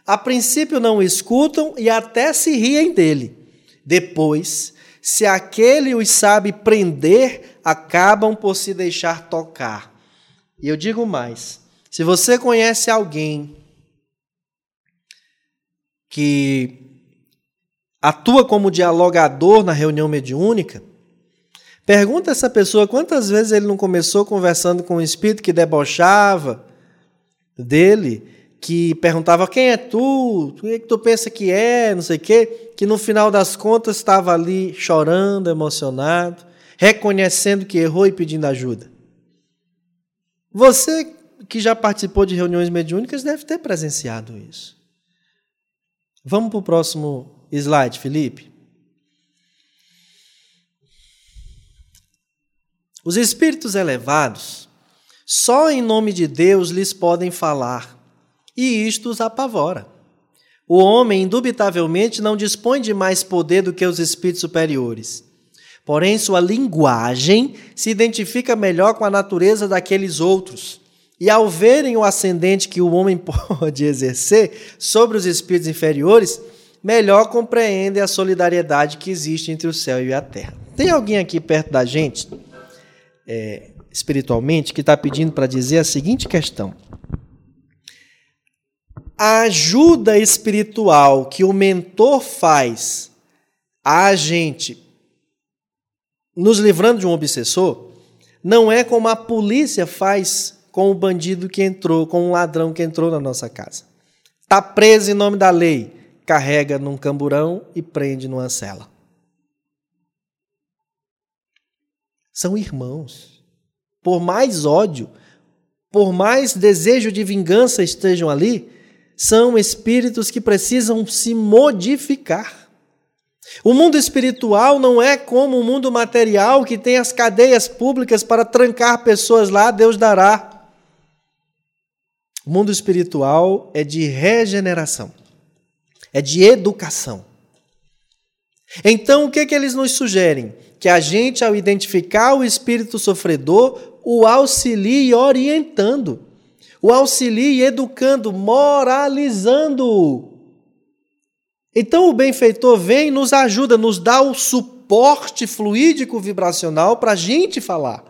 a princípio não escutam e até se riem dele. Depois, se aquele os sabe prender, acabam por se deixar tocar. E eu digo mais: se você conhece alguém que atua como dialogador na reunião mediúnica, pergunta essa pessoa quantas vezes ele não começou conversando com um espírito que debochava dele que perguntava quem é tu, o que, que tu pensa que é, não sei o quê, que no final das contas estava ali chorando, emocionado, reconhecendo que errou e pedindo ajuda. Você que já participou de reuniões mediúnicas deve ter presenciado isso. Vamos para o próximo slide, Felipe. Os espíritos elevados, só em nome de Deus lhes podem falar e isto os apavora. O homem, indubitavelmente, não dispõe de mais poder do que os espíritos superiores. Porém, sua linguagem se identifica melhor com a natureza daqueles outros. E ao verem o ascendente que o homem pode exercer sobre os espíritos inferiores, melhor compreendem a solidariedade que existe entre o céu e a terra. Tem alguém aqui perto da gente, é, espiritualmente, que está pedindo para dizer a seguinte questão: a ajuda espiritual que o mentor faz a gente nos livrando de um obsessor não é como a polícia faz com o bandido que entrou, com o ladrão que entrou na nossa casa. Está preso em nome da lei, carrega num camburão e prende numa cela. São irmãos. Por mais ódio, por mais desejo de vingança estejam ali, são espíritos que precisam se modificar. O mundo espiritual não é como o mundo material que tem as cadeias públicas para trancar pessoas lá, Deus dará. O mundo espiritual é de regeneração, é de educação. Então, o que, que eles nos sugerem? Que a gente, ao identificar o espírito sofredor, o auxilie orientando, o auxilie educando, moralizando. Então, o benfeitor vem e nos ajuda, nos dá o suporte fluídico vibracional para a gente falar,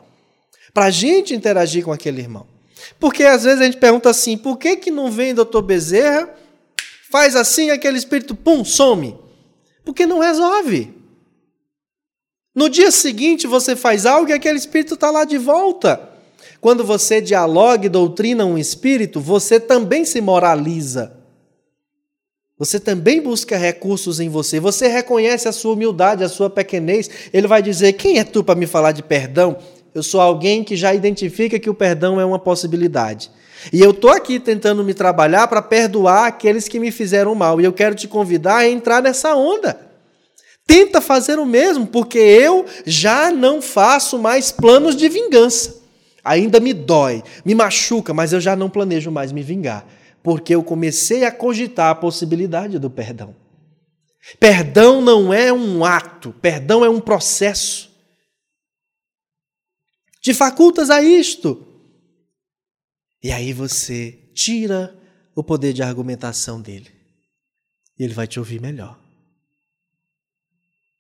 para a gente interagir com aquele irmão. Porque às vezes a gente pergunta assim: por que, que não vem doutor Bezerra, faz assim, aquele espírito, pum, some? Porque não resolve. No dia seguinte você faz algo e aquele espírito está lá de volta. Quando você dialoga e doutrina um espírito, você também se moraliza. Você também busca recursos em você. Você reconhece a sua humildade, a sua pequenez. Ele vai dizer: Quem é tu para me falar de perdão? Eu sou alguém que já identifica que o perdão é uma possibilidade. E eu estou aqui tentando me trabalhar para perdoar aqueles que me fizeram mal. E eu quero te convidar a entrar nessa onda. Tenta fazer o mesmo, porque eu já não faço mais planos de vingança. Ainda me dói, me machuca, mas eu já não planejo mais me vingar. Porque eu comecei a cogitar a possibilidade do perdão. Perdão não é um ato, perdão é um processo te facultas a isto. E aí você tira o poder de argumentação dele. E ele vai te ouvir melhor.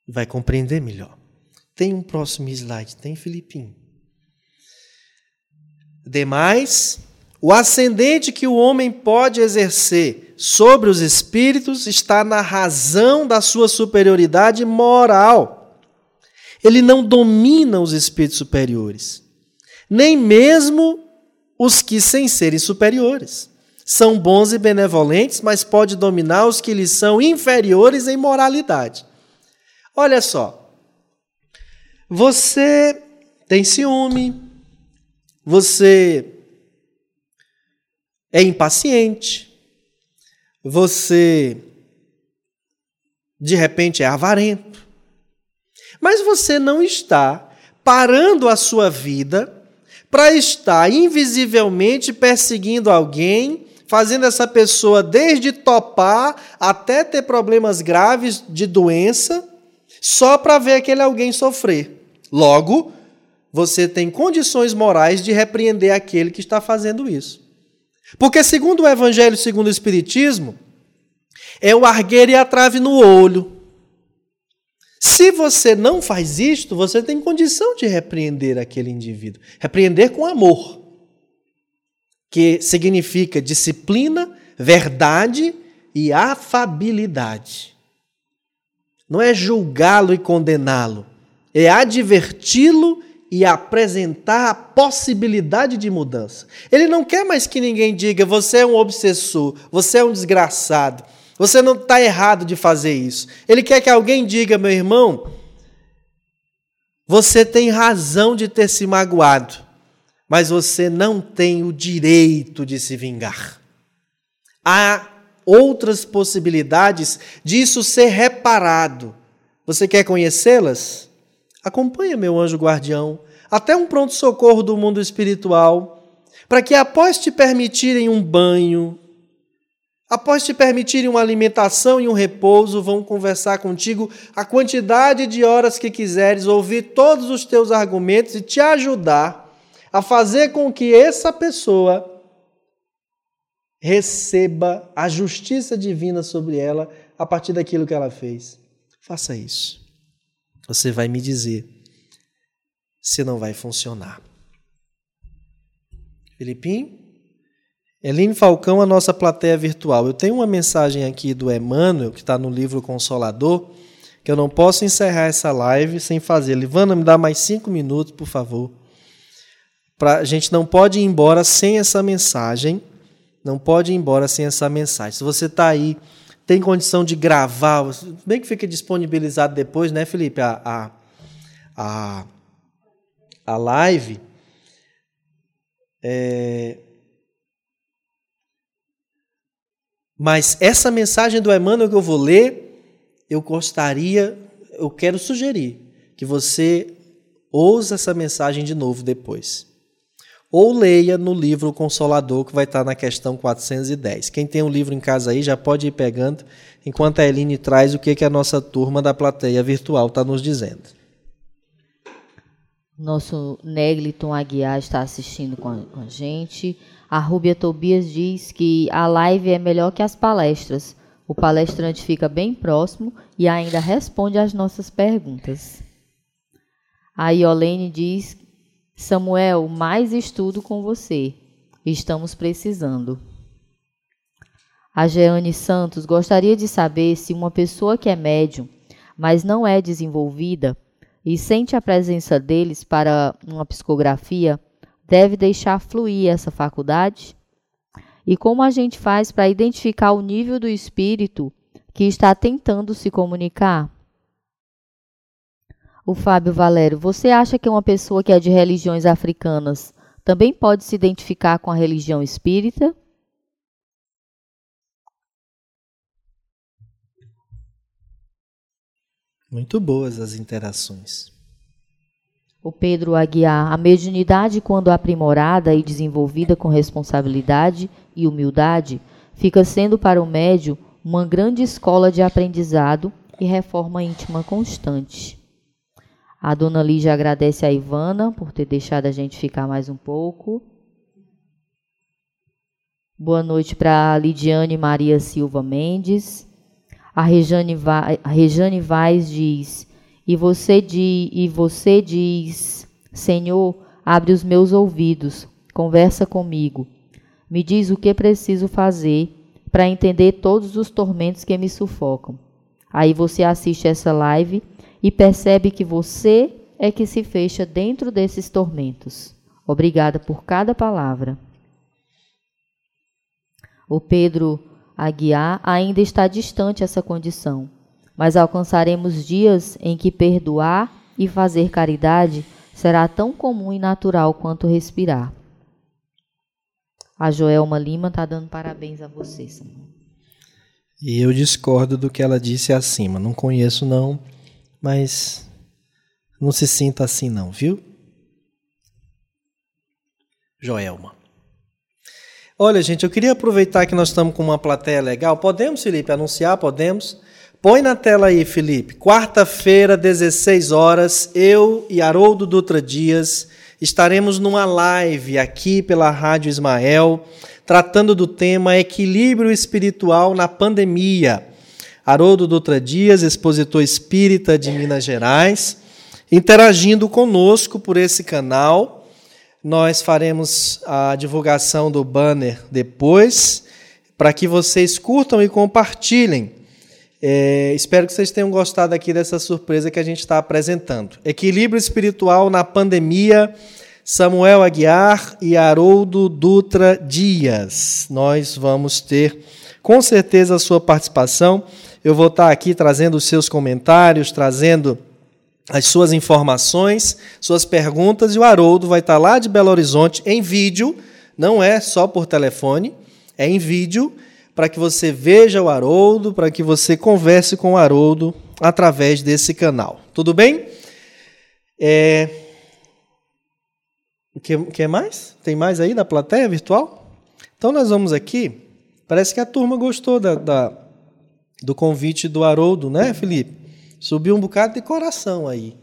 Vai compreender melhor. Tem um próximo slide, tem Filipinho. Demais, o ascendente que o homem pode exercer sobre os espíritos está na razão da sua superioridade moral ele não domina os espíritos superiores, nem mesmo os que, sem serem superiores, são bons e benevolentes, mas pode dominar os que lhes são inferiores em moralidade. Olha só, você tem ciúme, você é impaciente, você de repente é avarento, mas você não está parando a sua vida para estar invisivelmente perseguindo alguém, fazendo essa pessoa desde topar até ter problemas graves de doença, só para ver aquele alguém sofrer. Logo, você tem condições morais de repreender aquele que está fazendo isso. Porque, segundo o Evangelho, segundo o Espiritismo, é o argueiro e a trave no olho. Se você não faz isto, você tem condição de repreender aquele indivíduo. Repreender com amor, que significa disciplina, verdade e afabilidade. Não é julgá-lo e condená-lo, é adverti-lo e apresentar a possibilidade de mudança. Ele não quer mais que ninguém diga: você é um obsessor, você é um desgraçado, você não está errado de fazer isso. Ele quer que alguém diga, meu irmão, você tem razão de ter se magoado, mas você não tem o direito de se vingar. Há outras possibilidades disso ser reparado. Você quer conhecê-las? Acompanha meu anjo guardião até um pronto-socorro do mundo espiritual, para que após te permitirem um banho, Após te permitirem uma alimentação e um repouso, vão conversar contigo a quantidade de horas que quiseres, ouvir todos os teus argumentos e te ajudar a fazer com que essa pessoa receba a justiça divina sobre ela a partir daquilo que ela fez. Faça isso. Você vai me dizer se não vai funcionar. Filipinho? Eline Falcão, a nossa plateia virtual. Eu tenho uma mensagem aqui do Emmanuel, que está no livro Consolador, que eu não posso encerrar essa live sem fazer. Livana, me dá mais cinco minutos, por favor. Pra, a gente não pode ir embora sem essa mensagem. Não pode ir embora sem essa mensagem. Se você está aí, tem condição de gravar, bem que fica disponibilizado depois, né, Felipe? A, a, a, a live. É, Mas essa mensagem do Emmanuel que eu vou ler, eu gostaria, eu quero sugerir que você ouça essa mensagem de novo depois. ou leia no livro Consolador, que vai estar na questão 410. Quem tem o um livro em casa aí já pode ir pegando, enquanto a Eline traz o que, que a nossa turma da plateia virtual está nos dizendo. Nosso Negliton Aguiar está assistindo com a, com a gente. A Rúbia Tobias diz que a live é melhor que as palestras. O palestrante fica bem próximo e ainda responde às nossas perguntas. A Iolene diz Samuel, mais estudo com você. Estamos precisando. A Jeane Santos gostaria de saber se uma pessoa que é médium, mas não é desenvolvida e sente a presença deles para uma psicografia, deve deixar fluir essa faculdade? E como a gente faz para identificar o nível do espírito que está tentando se comunicar? O Fábio Valério, você acha que uma pessoa que é de religiões africanas também pode se identificar com a religião espírita? Muito boas as interações. O Pedro Aguiar, a mediunidade, quando aprimorada e desenvolvida com responsabilidade e humildade, fica sendo para o médio uma grande escola de aprendizado e reforma íntima constante. A dona Lígia agradece a Ivana por ter deixado a gente ficar mais um pouco. Boa noite para a Lidiane Maria Silva Mendes. A Rejane, Va a Rejane Vaz diz: e você, di e você diz, Senhor, abre os meus ouvidos, conversa comigo. Me diz o que preciso fazer para entender todos os tormentos que me sufocam. Aí você assiste essa live e percebe que você é que se fecha dentro desses tormentos. Obrigada por cada palavra. O Pedro Aguiar ainda está distante essa condição, mas alcançaremos dias em que perdoar e fazer caridade será tão comum e natural quanto respirar. A Joelma Lima está dando parabéns a você, Samuel. E eu discordo do que ela disse acima. Não conheço, não mas não se sinta assim não, viu? Joelma. Olha, gente, eu queria aproveitar que nós estamos com uma plateia legal. Podemos, Felipe, anunciar? Podemos? Põe na tela aí, Felipe. Quarta-feira, 16 horas, eu e Haroldo Dutra Dias estaremos numa live aqui pela Rádio Ismael, tratando do tema equilíbrio espiritual na pandemia. Haroldo Dutra Dias, expositor espírita de Minas Gerais, interagindo conosco por esse canal. Nós faremos a divulgação do banner depois, para que vocês curtam e compartilhem. É, espero que vocês tenham gostado aqui dessa surpresa que a gente está apresentando. Equilíbrio espiritual na pandemia. Samuel Aguiar e Haroldo Dutra Dias. Nós vamos ter com certeza a sua participação. Eu vou estar aqui trazendo os seus comentários, trazendo as suas informações, suas perguntas, e o Haroldo vai estar lá de Belo Horizonte em vídeo, não é só por telefone, é em vídeo, para que você veja o Haroldo, para que você converse com o Haroldo através desse canal. Tudo bem? É... O que, que mais? Tem mais aí da plateia virtual? Então nós vamos aqui. Parece que a turma gostou da, da do convite do Haroldo, né, Felipe? Subiu um bocado de coração aí.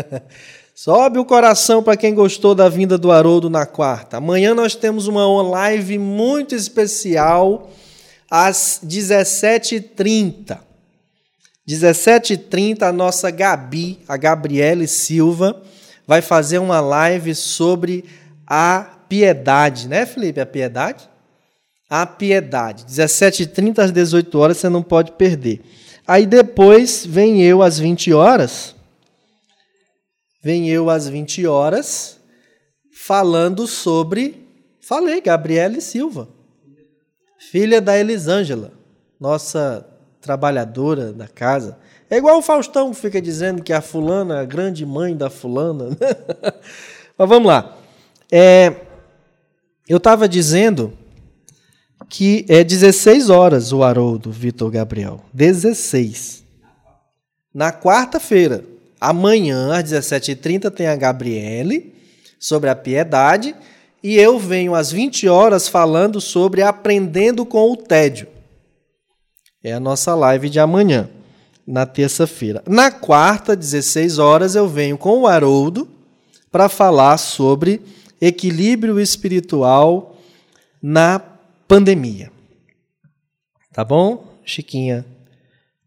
Sobe o coração para quem gostou da vinda do Haroldo na quarta. Amanhã nós temos uma live muito especial às 17h30. 17h30, a nossa Gabi, a Gabriele Silva, vai fazer uma live sobre a piedade, né, Felipe? A piedade? a piedade. 17h30 às 18 horas você não pode perder. Aí depois vem eu às 20 horas. Vem eu às 20 horas falando sobre. Falei, Gabriele Silva, filha da Elisângela, nossa trabalhadora da casa. É igual o Faustão que fica dizendo que a fulana, a grande mãe da fulana. Mas vamos lá. É, eu estava dizendo que é 16 horas o Haroldo Vitor Gabriel. 16. Na quarta-feira, amanhã, às 17h30, tem a Gabriele sobre a piedade. E eu venho às 20 horas falando sobre aprendendo com o tédio. É a nossa live de amanhã, na terça-feira. Na quarta, 16 horas, eu venho com o Haroldo para falar sobre equilíbrio espiritual na pandemia. Tá bom, Chiquinha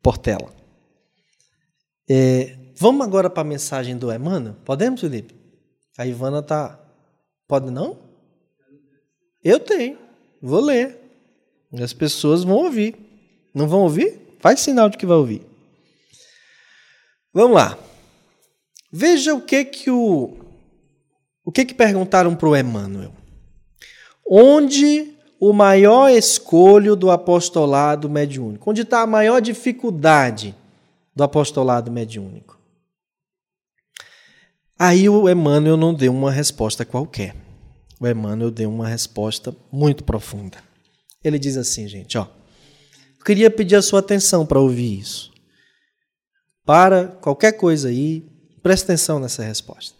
Portela? É, vamos agora para a mensagem do Emmanuel? Podemos, Felipe? A Ivana tá. Pode não? Eu tenho. Vou ler. As pessoas vão ouvir. Não vão ouvir? Faz sinal de que vai ouvir. Vamos lá. Veja o que que o o que que perguntaram para o Emmanuel. Onde o maior escolho do apostolado mediúnico? Onde está a maior dificuldade do apostolado mediúnico? Aí o Emmanuel não deu uma resposta qualquer. O Emmanuel deu uma resposta muito profunda. Ele diz assim, gente, ó. Eu queria pedir a sua atenção para ouvir isso. Para qualquer coisa aí, preste atenção nessa resposta.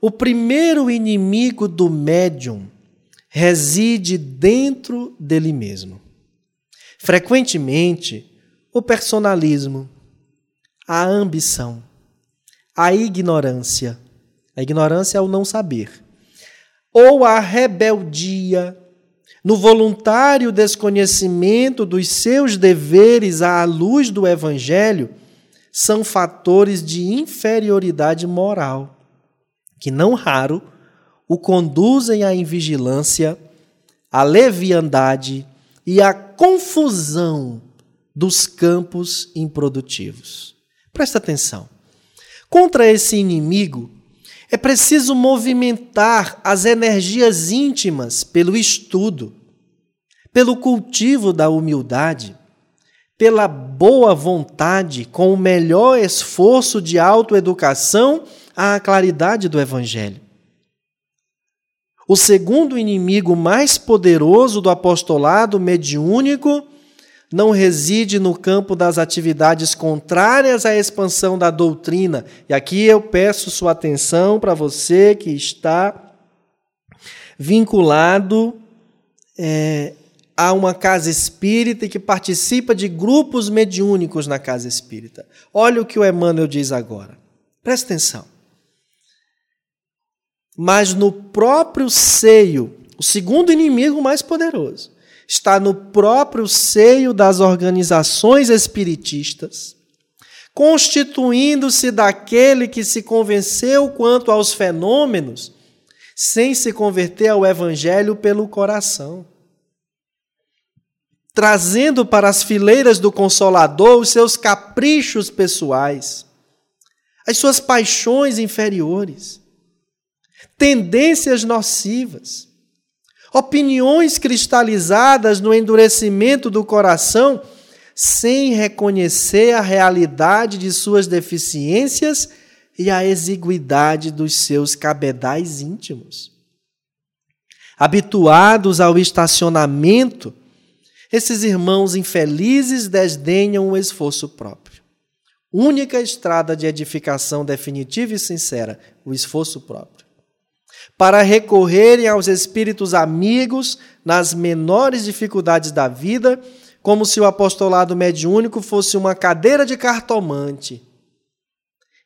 O primeiro inimigo do médium reside dentro dele mesmo. Frequentemente, o personalismo, a ambição, a ignorância. A ignorância é o não saber. Ou a rebeldia, no voluntário desconhecimento dos seus deveres à luz do Evangelho, são fatores de inferioridade moral, que não raro o conduzem à invigilância, à leviandade e à confusão dos campos improdutivos. Presta atenção. Contra esse inimigo, é preciso movimentar as energias íntimas pelo estudo, pelo cultivo da humildade, pela boa vontade, com o melhor esforço de autoeducação à claridade do Evangelho. O segundo inimigo mais poderoso do apostolado mediúnico não reside no campo das atividades contrárias à expansão da doutrina. E aqui eu peço sua atenção para você que está vinculado é, a uma casa espírita e que participa de grupos mediúnicos na casa espírita. Olha o que o Emmanuel diz agora. Presta atenção. Mas no próprio seio, o segundo inimigo mais poderoso, está no próprio seio das organizações espiritistas, constituindo-se daquele que se convenceu quanto aos fenômenos, sem se converter ao Evangelho pelo coração. Trazendo para as fileiras do Consolador os seus caprichos pessoais, as suas paixões inferiores, tendências nocivas, opiniões cristalizadas no endurecimento do coração, sem reconhecer a realidade de suas deficiências e a exiguidade dos seus cabedais íntimos. Habituados ao estacionamento, esses irmãos infelizes desdenham o esforço próprio. Única estrada de edificação definitiva e sincera, o esforço próprio para recorrerem aos espíritos amigos nas menores dificuldades da vida, como se o apostolado mediúnico fosse uma cadeira de cartomante.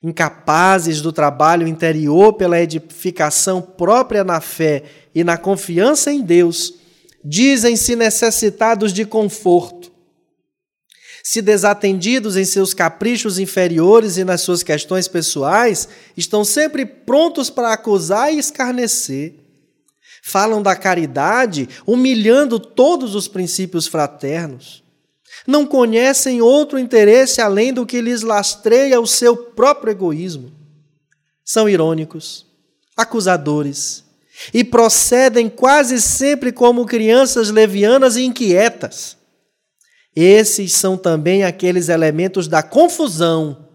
Incapazes do trabalho interior pela edificação própria na fé e na confiança em Deus, dizem-se necessitados de conforto se desatendidos em seus caprichos inferiores e nas suas questões pessoais, estão sempre prontos para acusar e escarnecer. Falam da caridade, humilhando todos os princípios fraternos. Não conhecem outro interesse além do que lhes lastreia o seu próprio egoísmo. São irônicos, acusadores e procedem quase sempre como crianças levianas e inquietas esses são também aqueles elementos da confusão.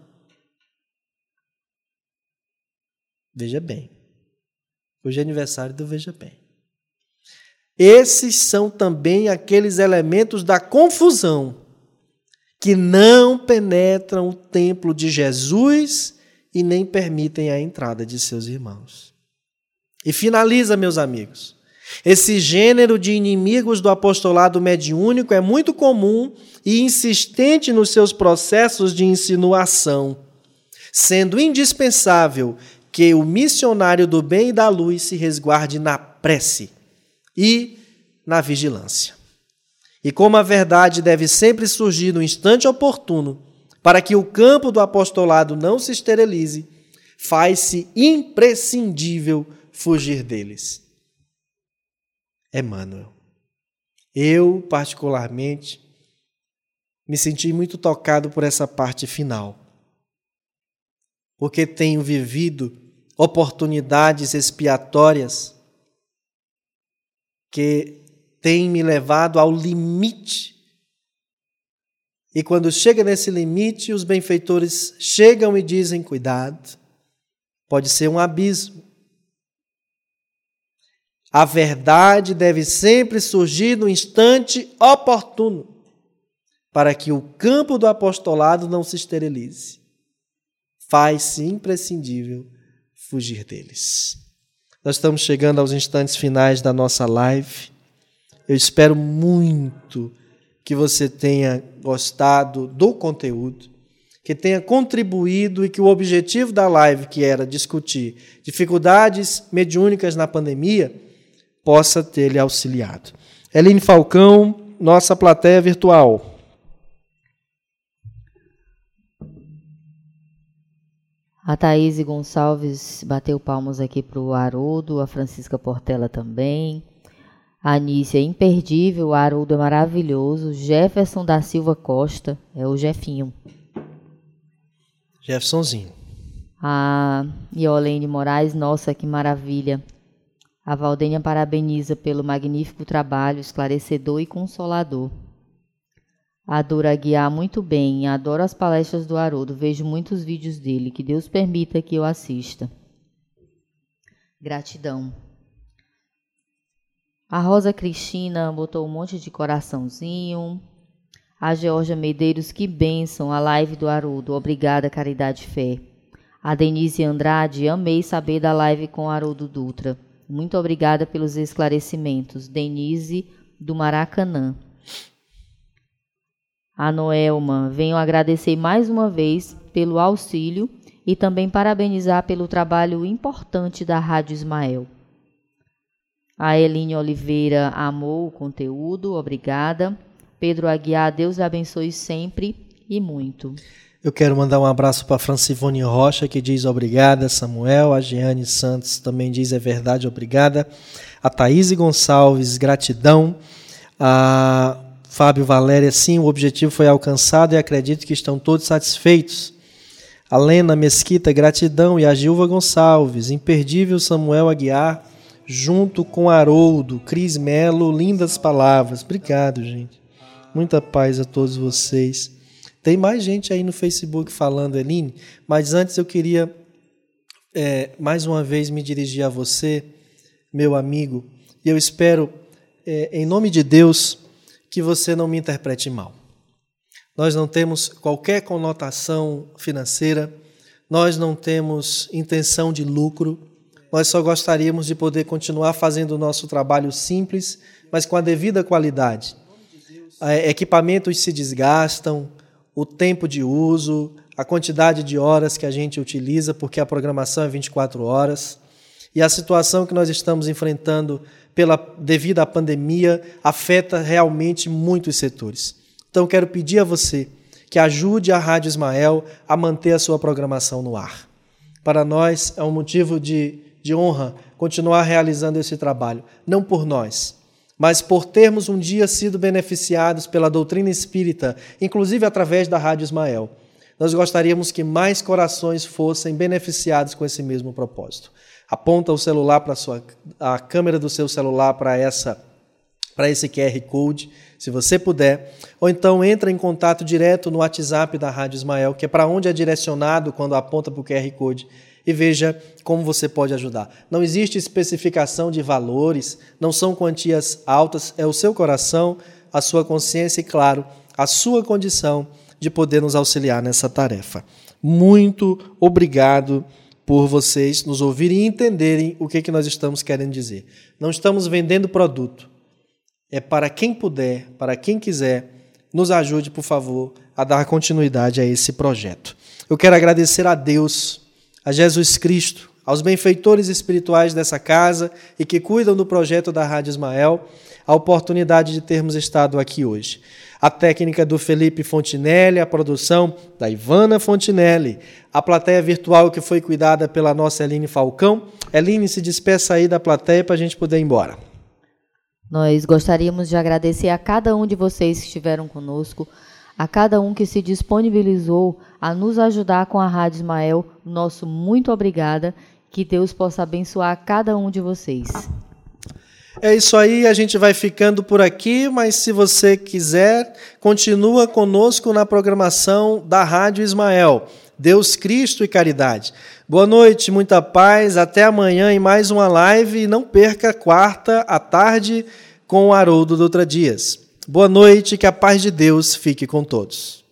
Veja bem. Hoje é aniversário do Veja Bem. Esses são também aqueles elementos da confusão que não penetram o templo de Jesus e nem permitem a entrada de seus irmãos. E finaliza, meus amigos. Esse gênero de inimigos do apostolado mediúnico é muito comum e insistente nos seus processos de insinuação, sendo indispensável que o missionário do bem e da luz se resguarde na prece e na vigilância. E como a verdade deve sempre surgir no instante oportuno, para que o campo do apostolado não se esterilize, faz-se imprescindível fugir deles. Emmanuel. Eu, particularmente, me senti muito tocado por essa parte final, porque tenho vivido oportunidades expiatórias que têm me levado ao limite. E quando chega nesse limite, os benfeitores chegam e dizem: cuidado, pode ser um abismo. A verdade deve sempre surgir no instante oportuno, para que o campo do apostolado não se esterilize. Faz-se imprescindível fugir deles. Nós estamos chegando aos instantes finais da nossa live. Eu espero muito que você tenha gostado do conteúdo, que tenha contribuído e que o objetivo da live, que era discutir dificuldades mediúnicas na pandemia, possa ter lhe auxiliado. Eline Falcão, nossa plateia virtual. A Thaís Gonçalves bateu palmas aqui para o Haroldo, a Francisca Portela também. A Anícia, imperdível, o Haroldo é maravilhoso. Jefferson da Silva Costa, é o Jefinho. Jeffersonzinho. A Iolene Moraes, nossa, que maravilha. A Valdênia parabeniza pelo magnífico trabalho, esclarecedor e consolador. Adoro guiar muito bem, adoro as palestras do Haroldo, vejo muitos vídeos dele, que Deus permita que eu assista. Gratidão. A Rosa Cristina botou um monte de coraçãozinho. A Georgia Medeiros, que bênção, a live do Haroldo, obrigada, Caridade Fé. A Denise Andrade, amei saber da live com Haroldo Dutra. Muito obrigada pelos esclarecimentos. Denise do Maracanã. A Noelma, venho agradecer mais uma vez pelo auxílio e também parabenizar pelo trabalho importante da Rádio Ismael. A Eline Oliveira amou o conteúdo, obrigada. Pedro Aguiar, Deus abençoe sempre e muito. Eu quero mandar um abraço para Francivone Rocha, que diz obrigada, Samuel. A Jeane Santos também diz é verdade, obrigada. A Thaís Gonçalves, gratidão. A Fábio Valéria, sim, o objetivo foi alcançado e acredito que estão todos satisfeitos. A Lena Mesquita, gratidão. E a Gilva Gonçalves, imperdível Samuel Aguiar, junto com Haroldo, Cris Melo, lindas palavras. Obrigado, gente. Muita paz a todos vocês. Tem mais gente aí no Facebook falando, Eline, mas antes eu queria é, mais uma vez me dirigir a você, meu amigo, e eu espero, é, em nome de Deus, que você não me interprete mal. Nós não temos qualquer conotação financeira, nós não temos intenção de lucro, nós só gostaríamos de poder continuar fazendo o nosso trabalho simples, mas com a devida qualidade. Equipamentos se desgastam, o tempo de uso, a quantidade de horas que a gente utiliza, porque a programação é 24 horas, e a situação que nós estamos enfrentando pela devido à pandemia afeta realmente muitos setores. Então quero pedir a você que ajude a Rádio Ismael a manter a sua programação no ar. Para nós é um motivo de, de honra continuar realizando esse trabalho, não por nós, mas por termos um dia sido beneficiados pela doutrina espírita, inclusive através da Rádio Ismael. Nós gostaríamos que mais corações fossem beneficiados com esse mesmo propósito aponta o celular para sua a câmera do seu celular para essa para esse QR Code, se você puder, ou então entra em contato direto no WhatsApp da Rádio Ismael, que é para onde é direcionado quando aponta para o QR Code, e veja como você pode ajudar. Não existe especificação de valores, não são quantias altas, é o seu coração, a sua consciência e, claro, a sua condição de poder nos auxiliar nessa tarefa. Muito obrigado por vocês nos ouvirem e entenderem o que, que nós estamos querendo dizer. Não estamos vendendo produto. É para quem puder, para quem quiser, nos ajude, por favor, a dar continuidade a esse projeto. Eu quero agradecer a Deus, a Jesus Cristo, aos benfeitores espirituais dessa casa e que cuidam do projeto da Rádio Ismael, a oportunidade de termos estado aqui hoje. A técnica do Felipe Fontinelli, a produção da Ivana Fontinelli, a plateia virtual que foi cuidada pela nossa Eline Falcão. Eline, se despeça aí da plateia para a gente poder ir embora. Nós gostaríamos de agradecer a cada um de vocês que estiveram conosco, a cada um que se disponibilizou a nos ajudar com a Rádio Ismael. Nosso muito obrigada. Que Deus possa abençoar cada um de vocês. É isso aí, a gente vai ficando por aqui, mas se você quiser, continua conosco na programação da Rádio Ismael. Deus, Cristo e Caridade. Boa noite, muita paz, até amanhã em mais uma live e não perca quarta à tarde com o Haroldo Dutra Dias. Boa noite, que a paz de Deus fique com todos.